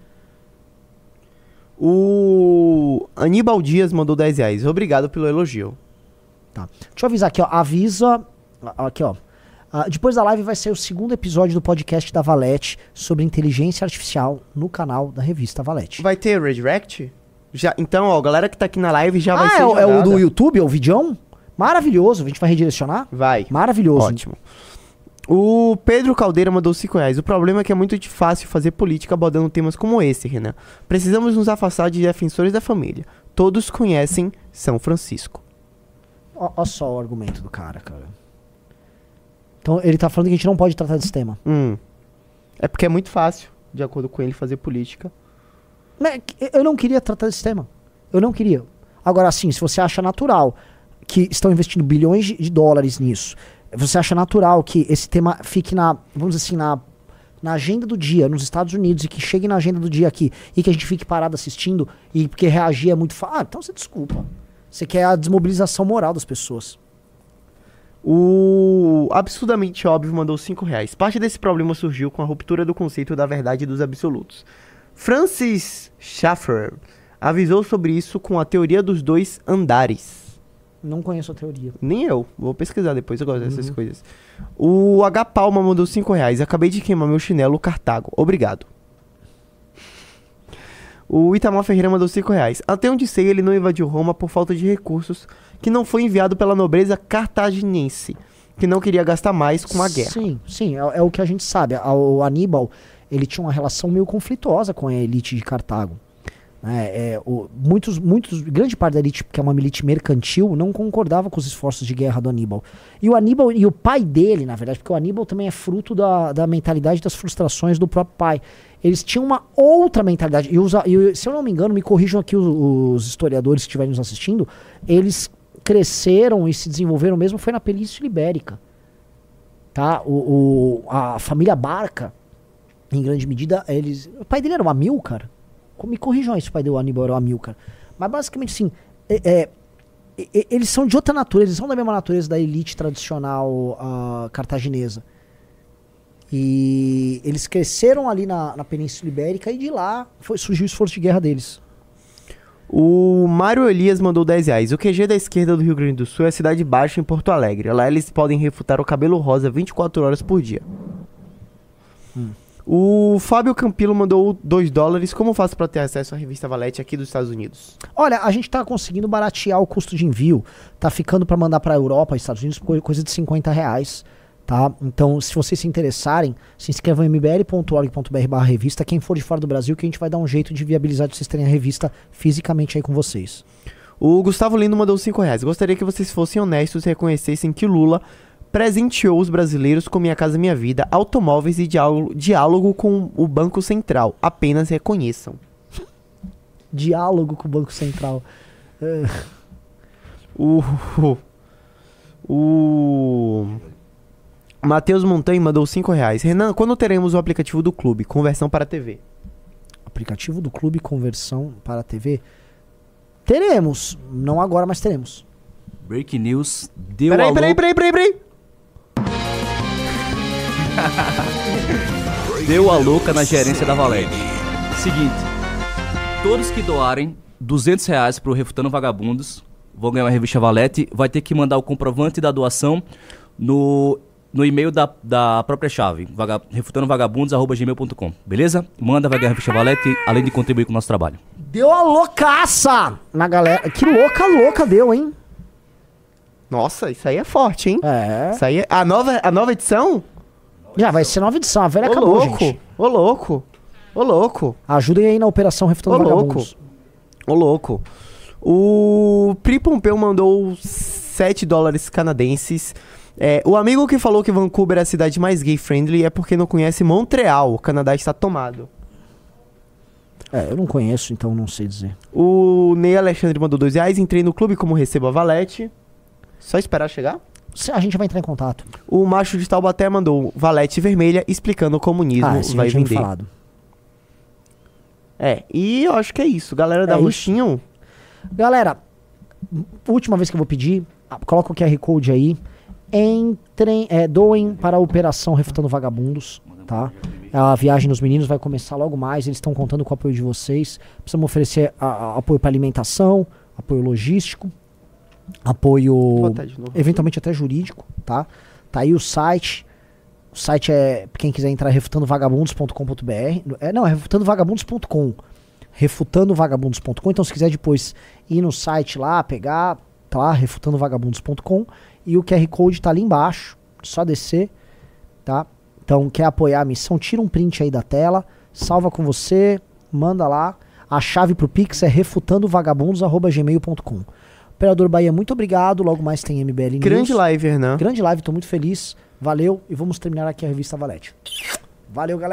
O Aníbal Dias mandou 10 reais. Obrigado pelo elogio. Tá. Deixa eu avisar aqui, ó. Avisa. Aqui, ó. Uh, depois da live vai ser o segundo episódio do podcast da Valete sobre inteligência artificial no canal da revista Valete. Vai ter redirect? Já, então, ó, a galera que tá aqui na live já ah, vai ser. É, é o do YouTube, é o videão? Maravilhoso. A gente vai redirecionar? Vai. Maravilhoso. Ótimo. O Pedro Caldeira mandou 5 reais. O problema é que é muito fácil fazer política abordando temas como esse, Renan. Precisamos nos afastar de defensores da família. Todos conhecem São Francisco. Olha só o argumento do cara, cara. Então ele tá falando que a gente não pode tratar desse tema. Hum. É porque é muito fácil, de acordo com ele, fazer política. Mas eu não queria tratar desse tema. Eu não queria. Agora, sim, se você acha natural que estão investindo bilhões de dólares nisso, você acha natural que esse tema fique na, vamos dizer assim, na, na agenda do dia nos Estados Unidos e que chegue na agenda do dia aqui e que a gente fique parado assistindo e porque reagir é muito fácil. Ah, então você desculpa. Você quer a desmobilização moral das pessoas. O absurdamente óbvio mandou 5 reais. Parte desse problema surgiu com a ruptura do conceito da verdade dos absolutos. Francis Schaeffer avisou sobre isso com a teoria dos dois andares. Não conheço a teoria. Nem eu. Vou pesquisar depois, eu gosto dessas uhum. coisas. O H Palma mandou 5 reais. Acabei de queimar meu chinelo Cartago. Obrigado. O Itamar Ferreira mandou 5 reais. Até onde sei, ele não invadiu Roma por falta de recursos, que não foi enviado pela nobreza cartaginense, que não queria gastar mais com a guerra. Sim, sim, é, é o que a gente sabe. O Aníbal, ele tinha uma relação meio conflituosa com a elite de Cartago. É, é, o, muitos, muitos, grande parte da elite, que é uma elite mercantil, não concordava com os esforços de guerra do Aníbal. E o Aníbal e o pai dele, na verdade, porque o Aníbal também é fruto da, da mentalidade das frustrações do próprio pai. Eles tinham uma outra mentalidade. E, os, e se eu não me engano, me corrijam aqui os, os historiadores que estiverem nos assistindo, eles cresceram e se desenvolveram mesmo foi na Península Ibérica. Tá? O, o, a família Barca, em grande medida, eles. O pai dele era um Amilcar. Me corrijam aí se o pai dele era um Amilcar. Mas basicamente, assim, é, é, eles são de outra natureza, eles são da mesma natureza da elite tradicional uh, cartaginesa. E eles cresceram ali na, na Península Ibérica e de lá foi, surgiu o esforço de guerra deles. O Mário Elias mandou 10 reais. O QG da esquerda do Rio Grande do Sul é a Cidade Baixa, em Porto Alegre. Lá eles podem refutar o cabelo rosa 24 horas por dia. Hum. O Fábio Campilo mandou 2 dólares. Como faço para ter acesso à revista Valete aqui dos Estados Unidos? Olha, a gente tá conseguindo baratear o custo de envio. Tá ficando para mandar para Europa, Estados Unidos, coisa de 50 reais. Tá? Então, se vocês se interessarem, se inscrevam em mbl.org.br revista. Quem for de fora do Brasil, que a gente vai dar um jeito de viabilizar de vocês terem a revista fisicamente aí com vocês. O Gustavo Lindo mandou 5 reais. Gostaria que vocês fossem honestos e reconhecessem que Lula presenteou os brasileiros com Minha Casa Minha Vida, automóveis e diálogo, diálogo com o Banco Central. Apenas reconheçam. diálogo com o Banco Central. É. O. O. Matheus Montanha mandou 5 reais. Renan, quando teremos o aplicativo do clube? Conversão para TV. Aplicativo do clube, conversão para TV. Teremos. Não agora, mas teremos. Break news. Deu Peraí, a peraí, louca- peraí, peraí, peraí. Deu a louca na gerência da Valete. Seguinte, todos que doarem 200 reais pro Refutando Vagabundos vão ganhar uma revista Valete. Vai ter que mandar o comprovante da doação no, no e-mail da, da própria chave, vaga, refutandovagabundos.gmail.com, beleza? Manda, vai ganhar a revista Valete, além de contribuir com o nosso trabalho. Deu a loucaça na galera. Que louca, louca deu, hein? Nossa, isso aí é forte, hein? É. Isso aí é... A nova, a nova edição? Já vai ser nova edição. A velha Ô, acabou, louco. gente. Ô, louco. Ô, louco. Ajudem aí na operação Refutando Ô, louco. Vagabundos. Ô, louco. O Pri Pompeu mandou 7 dólares canadenses. É, o amigo que falou que Vancouver é a cidade mais gay-friendly é porque não conhece Montreal. O Canadá está tomado. É, eu não conheço, então não sei dizer. O Ney Alexandre mandou 2 reais. Entrei no clube como recebo a valete. Só esperar chegar. A gente vai entrar em contato. O macho de Taubaté mandou valete vermelha explicando o comunismo Ah, vai vender. falado. É, e eu acho que é isso. Galera da É. Roxinho. Galera, última vez que eu vou pedir, coloca o QR Code aí. Entrem, é, doem para a Operação Refutando Vagabundos, tá? A viagem dos meninos vai começar logo mais, eles estão contando com o apoio de vocês. Precisamos oferecer a- a- apoio para alimentação, apoio logístico, apoio eventualmente até jurídico, tá? Tá aí o site. O site é, quem quiser entrar, refutandovagabundos.com.br. É, não, é refutandovagabundos.com. Refutandovagabundos.com. Então, se quiser depois ir no site lá, pegar, tá lá, refutandovagabundos.com. E o QR Code tá ali embaixo. Só descer, tá? Então, quer apoiar a missão, tira um print aí da tela, salva com você, manda lá. A chave pro Pix é refutandovagabundos.gmail.com. Operador Bahia, muito obrigado. Logo mais tem MBL News. Grande live, Hernan. Grande live, tô muito feliz. Valeu e vamos terminar aqui a revista Valete. Valeu, galera.